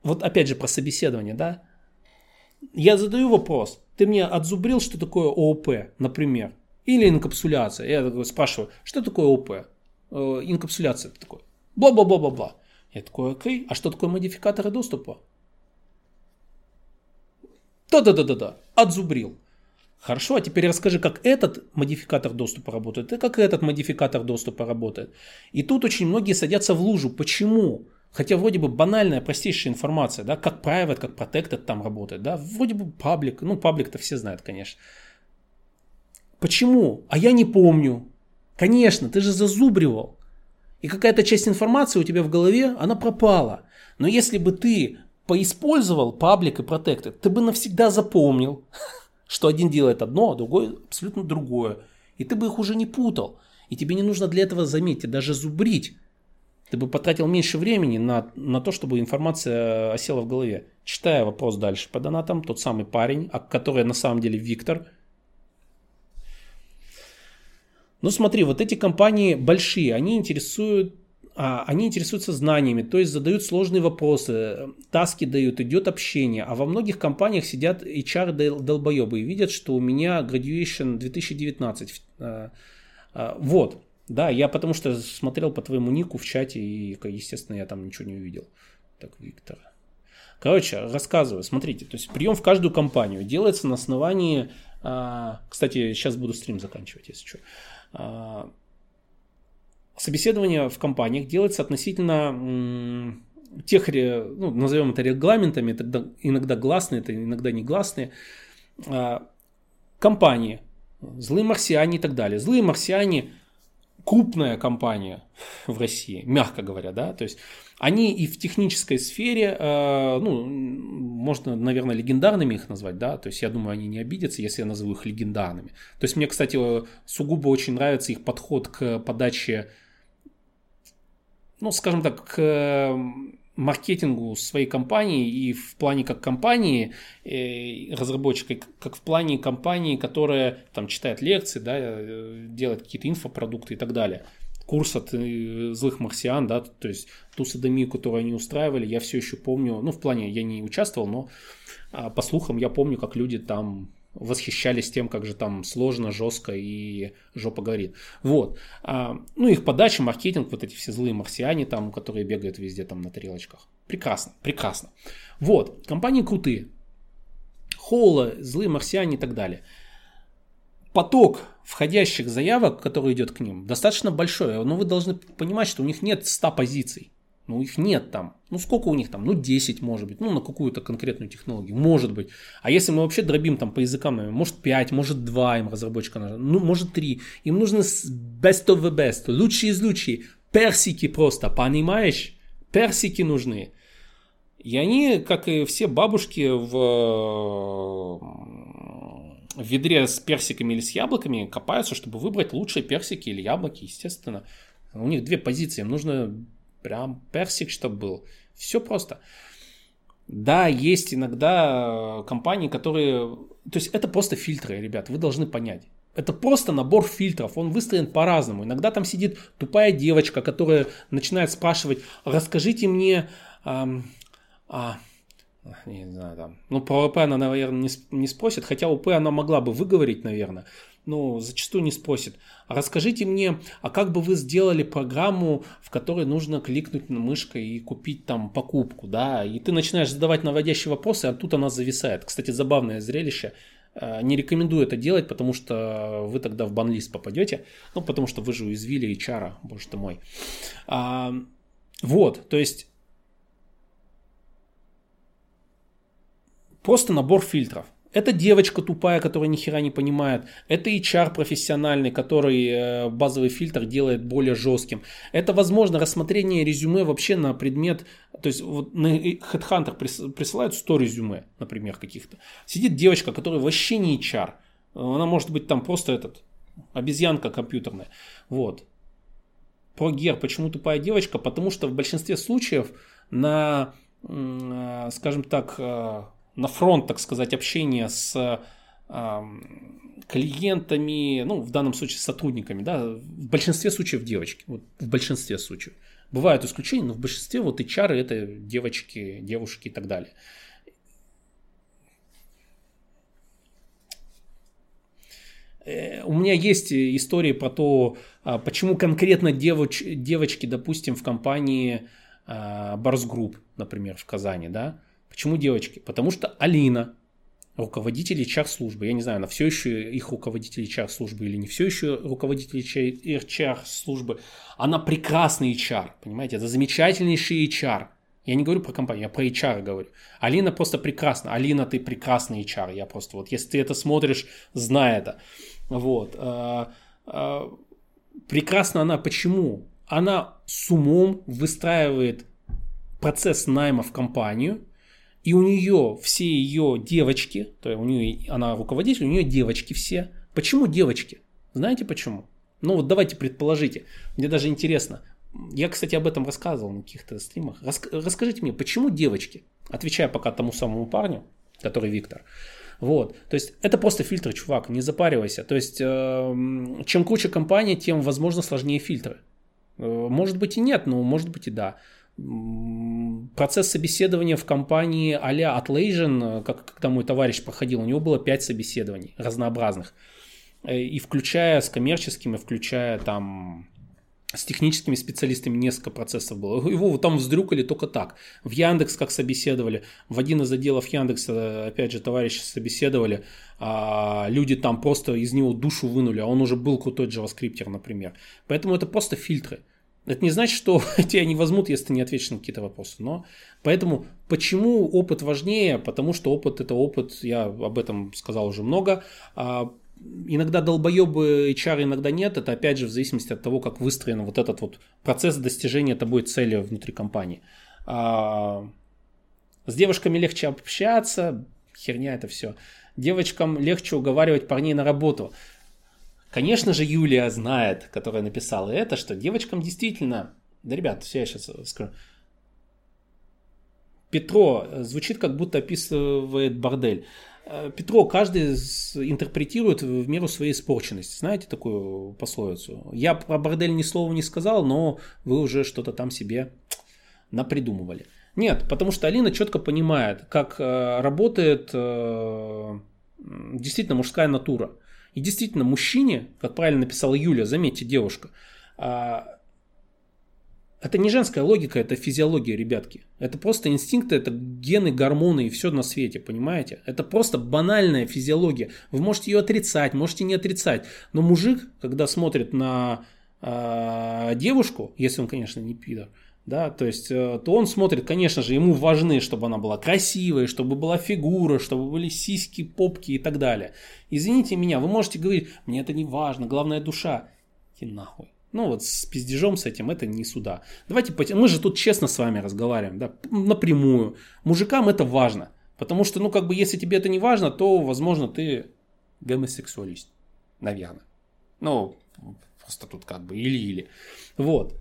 Speaker 1: вот опять же про собеседование, да. Я задаю вопрос. Ты мне отзубрил, что такое ООП, например, или инкапсуляция. Я спрашиваю, что такое ООП? Э, инкапсуляция это такое. Бла-бла-бла-бла-бла. Я такой, окей, а что такое модификаторы доступа? Да-да-да-да-да, отзубрил. Хорошо, а теперь расскажи, как этот модификатор доступа работает и как этот модификатор доступа работает. И тут очень многие садятся в лужу. Почему? Хотя вроде бы банальная, простейшая информация, да, как private, как protected там работает, да, вроде бы паблик, ну паблик-то все знают, конечно. Почему? А я не помню. Конечно, ты же зазубривал. И какая-то часть информации у тебя в голове, она пропала. Но если бы ты поиспользовал паблик и protected, ты бы навсегда запомнил, что один делает одно, а другой абсолютно другое. И ты бы их уже не путал. И тебе не нужно для этого, заметьте, даже зубрить. Ты бы потратил меньше времени на, на то, чтобы информация осела в голове. Читая вопрос дальше по донатам, тот самый парень, который на самом деле Виктор. Ну смотри, вот эти компании большие, они интересуют а, они интересуются знаниями, то есть задают сложные вопросы, таски дают, идет общение. А во многих компаниях сидят HR-долбоебы и видят, что у меня graduation 2019. А, а, вот, да, я потому что смотрел по твоему нику в чате и, естественно, я там ничего не увидел. Так, Виктор. Короче, рассказываю. Смотрите, то есть прием в каждую компанию делается на основании... Кстати, сейчас буду стрим заканчивать, если что собеседование в компаниях делается относительно тех, ну, назовем это регламентами, тогда иногда гласные, это иногда негласные, а, компании, злые марсиане и так далее. Злые марсиане крупная компания в России, мягко говоря, да, то есть они и в технической сфере, а, ну, можно, наверное, легендарными их назвать, да, то есть я думаю, они не обидятся, если я назову их легендарными. То есть мне, кстати, сугубо очень нравится их подход к подаче ну, скажем так, к маркетингу своей компании и в плане как компании э, разработчика, как в плане компании, которая там читает лекции, да, э, делает какие-то инфопродукты и так далее. курс от э, злых марсиан, да, то есть ту садомию, которую они устраивали, я все еще помню, ну, в плане я не участвовал, но а, по слухам я помню, как люди там восхищались тем, как же там сложно, жестко и жопа горит. Вот. А, ну, их подача, маркетинг, вот эти все злые марсиане там, которые бегают везде там на тарелочках. Прекрасно, прекрасно. Вот. Компании крутые. Холла, злые марсиане и так далее. Поток входящих заявок, который идет к ним, достаточно большой. Но вы должны понимать, что у них нет 100 позиций. Ну, их нет там. Ну, сколько у них там? Ну, 10 может быть. Ну, на какую-то конкретную технологию. Может быть. А если мы вообще дробим там по языкам, может 5, может 2 им разработчика нужно. Ну, может 3. Им нужно best of the best. Лучшие из лучших. Персики просто. Понимаешь? Персики нужны. И они, как и все бабушки в, в ведре с персиками или с яблоками, копаются, чтобы выбрать лучшие персики или яблоки, естественно. У них две позиции. Им нужно Прям персик, чтобы был. Все просто. Да, есть иногда э, компании, которые... То есть это просто фильтры, ребят, вы должны понять. Это просто набор фильтров, он выстроен по-разному. Иногда там сидит тупая девочка, которая начинает спрашивать, расскажите мне, эм, а, не знаю, там, ну, про ОП она, наверное, не, не спросит, хотя ОП она могла бы выговорить, наверное ну, зачастую не спросит. А расскажите мне, а как бы вы сделали программу, в которой нужно кликнуть на мышкой и купить там покупку, да? И ты начинаешь задавать наводящие вопросы, а тут она зависает. Кстати, забавное зрелище. Э, не рекомендую это делать, потому что вы тогда в банлист попадете. Ну, потому что вы же уязвили HR, боже ты мой. А, вот, то есть просто набор фильтров. Это девочка тупая, которая ни хера не понимает. Это HR профессиональный, который э, базовый фильтр делает более жестким. Это, возможно, рассмотрение резюме вообще на предмет... То есть вот на Headhunter присылают 100 резюме, например, каких-то. Сидит девочка, которая вообще не HR. Она может быть там просто этот обезьянка компьютерная. Вот. Про гер. Почему тупая девочка? Потому что в большинстве случаев на, э, скажем так, э, на фронт, так сказать, общения с клиентами, ну, в данном случае с сотрудниками, да, в большинстве случаев девочки, вот в большинстве случаев. Бывают исключения, но в большинстве вот HR это девочки, девушки и так далее. Э, у меня есть истории про то, а, почему конкретно девоч, девочки, допустим, в компании Барс Групп, например, в Казани, да, Почему девочки? Потому что Алина, руководитель HR-службы, я не знаю, она все еще их руководитель HR-службы или не все еще руководитель HR-службы, она прекрасный HR, понимаете, это замечательнейший HR. Я не говорю про компанию, я про HR говорю. Алина просто прекрасна. Алина, ты прекрасный HR. Я просто вот, если ты это смотришь, знай это. Вот. А, а, прекрасна она почему? Она с умом выстраивает процесс найма в компанию, и у нее все ее девочки, то есть у нее, она руководитель, у нее девочки все. Почему девочки? Знаете почему? Ну вот давайте предположите. Мне даже интересно. Я, кстати, об этом рассказывал на каких-то стримах. Рас, расскажите мне, почему девочки? Отвечая пока тому самому парню, который Виктор. Вот. То есть это просто фильтр, чувак, не запаривайся. То есть э, чем круче компания, тем, возможно, сложнее фильтры. Э, может быть и нет, но может быть и да процесс собеседования в компании а-ля Atlassian, как когда мой товарищ проходил, у него было 5 собеседований разнообразных. Э, и включая с коммерческими, включая там с техническими специалистами несколько процессов было. Его там вздрюкали только так. В Яндекс как собеседовали, в один из отделов Яндекса, опять же, товарищи собеседовали, а люди там просто из него душу вынули, а он уже был крутой JavaScript, например. Поэтому это просто фильтры. Это не значит, что тебя не возьмут, если ты не ответишь на какие-то вопросы. Но поэтому почему опыт важнее? Потому что опыт это опыт, я об этом сказал уже много. А иногда долбоебы HR, иногда нет. Это опять же в зависимости от того, как выстроен вот этот вот процесс достижения тобой цели внутри компании. А, с девушками легче общаться, херня это все. Девочкам легче уговаривать парней на работу. Конечно же, Юлия знает, которая написала это, что девочкам действительно... Да, ребят, все я сейчас скажу. Петро звучит, как будто описывает бордель. э, Петро, каждый интерпретирует в меру своей испорченности. Знаете такую пословицу? Я про бордель ни слова не сказал, но вы уже что-то там себе напридумывали. Нет, потому что Алина четко понимает, как э, работает э, действительно мужская натура. И действительно, мужчине, как правильно написала Юля, заметьте, девушка, а, это не женская логика, это физиология, ребятки. Это просто инстинкты, это гены, гормоны и все на свете, понимаете? Это просто банальная физиология. Вы можете ее отрицать, можете не отрицать. Но мужик, когда смотрит на э, девушку, если он, конечно, не пидор, да, то есть, э, то он смотрит, конечно же, ему важны, чтобы она была красивой, чтобы была фигура, чтобы были сиськи, попки и так далее. Извините меня, вы можете говорить, мне это не важно, главное душа. Иди нахуй. Ну вот с пиздежом с этим это не сюда. Давайте, мы же тут честно с вами разговариваем, да, напрямую. Мужикам это важно. Потому что, ну, как бы, если тебе это не важно, то, возможно, ты гомосексуалист. Наверное. Ну, просто тут как бы или-или. Вот.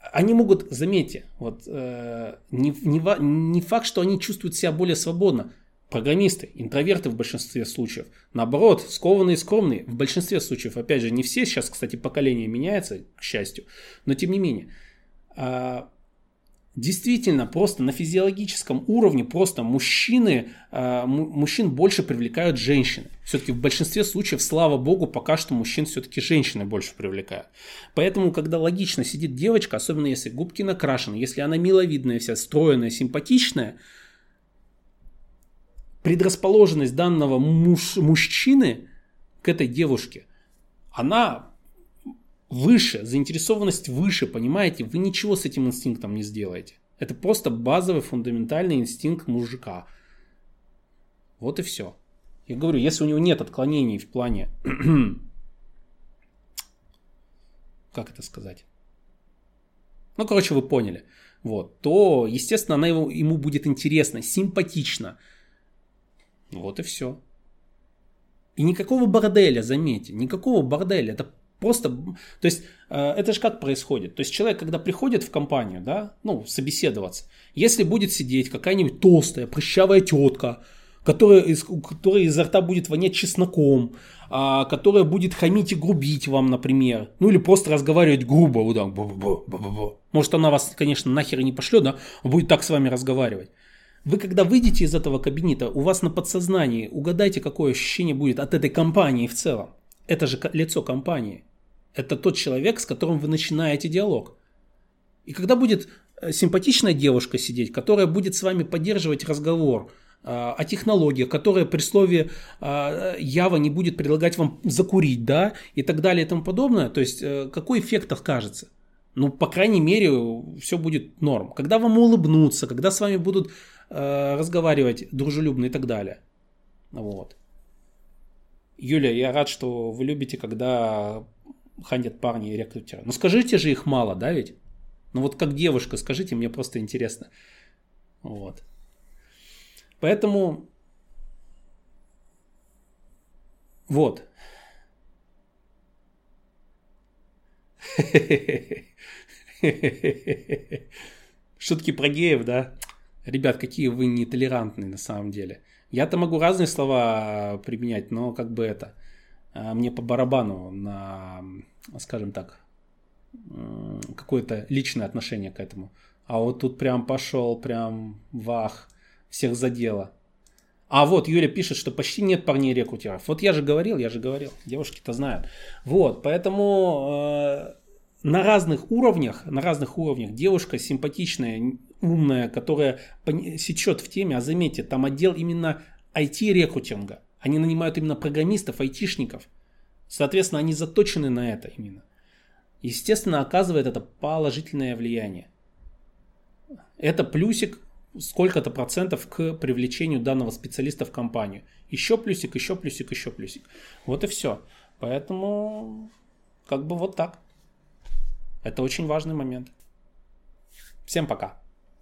Speaker 1: Они могут, заметьте, вот, э, не, не, не факт, что они чувствуют себя более свободно. Программисты, интроверты в большинстве случаев. Наоборот, скованные и скромные в большинстве случаев. Опять же, не все сейчас, кстати, поколение меняется, к счастью. Но тем не менее. А, действительно, просто на физиологическом уровне просто мужчины, а, мужчин больше привлекают женщины. Все-таки в большинстве случаев, слава богу, пока что мужчин все-таки женщины больше привлекают. Поэтому, когда логично сидит девочка, особенно если губки накрашены, если она миловидная вся, стройная, симпатичная, предрасположенность данного муж, мужчины к этой девушке, она выше, заинтересованность выше, понимаете? Вы ничего с этим инстинктом не сделаете. Это просто базовый фундаментальный инстинкт мужика. Вот и все. Я говорю, если у него нет отклонений в плане... как это сказать? Ну, короче, вы поняли. Вот. То, естественно, она ему, ему будет интересна, симпатична. Вот и все. И никакого борделя, заметьте, никакого борделя. Это просто, то есть э, это же как происходит. То есть человек, когда приходит в компанию, да, ну, собеседоваться, если будет сидеть какая-нибудь толстая, прыщавая тетка, которая из, которая изо рта будет вонять чесноком, а, которая будет хамить и грубить вам, например, ну или просто разговаривать грубо, вот так, может она вас, конечно, нахер и не пошлет, да, будет так с вами разговаривать. Вы когда выйдете из этого кабинета, у вас на подсознании, угадайте, какое ощущение будет от этой компании в целом. Это же лицо компании. Это тот человек, с которым вы начинаете диалог. И когда будет э, симпатичная девушка сидеть, которая будет с вами поддерживать разговор э, о технологиях, которая при слове э, Ява не будет предлагать вам закурить, да, и так далее и тому подобное, то есть какой эффект окажется? Ну, по крайней мере, все будет норм. Когда вам улыбнутся, когда с вами будут Э, разговаривать дружелюбно и так далее. Вот. Юля, я рад, что вы любите, когда хандят парни и рекрутеры. Но скажите же их мало, да ведь? Ну вот как девушка, скажите, мне просто интересно. Вот. Поэтому вот. Шутки про геев, да? Ребят, какие вы нетолерантные на самом деле. Я-то могу разные слова применять, но как бы это а, мне по барабану на, скажем так, какое-то личное отношение к этому. А вот тут прям пошел, прям вах, всех задело. А вот Юля пишет, что почти нет парней рекрутеров. Вот я же говорил, я же говорил, девушки-то знают. Вот, поэтому э, на разных уровнях, на разных уровнях девушка симпатичная, умная, которая сечет в теме, а заметьте, там отдел именно IT-рекрутинга. Они нанимают именно программистов, айтишников. Соответственно, они заточены на это именно. Естественно, оказывает это положительное влияние. Это плюсик сколько-то процентов к привлечению данного специалиста в компанию. Еще плюсик, еще плюсик, еще плюсик. Вот и все. Поэтому как бы вот так. Это очень важный момент. Всем пока.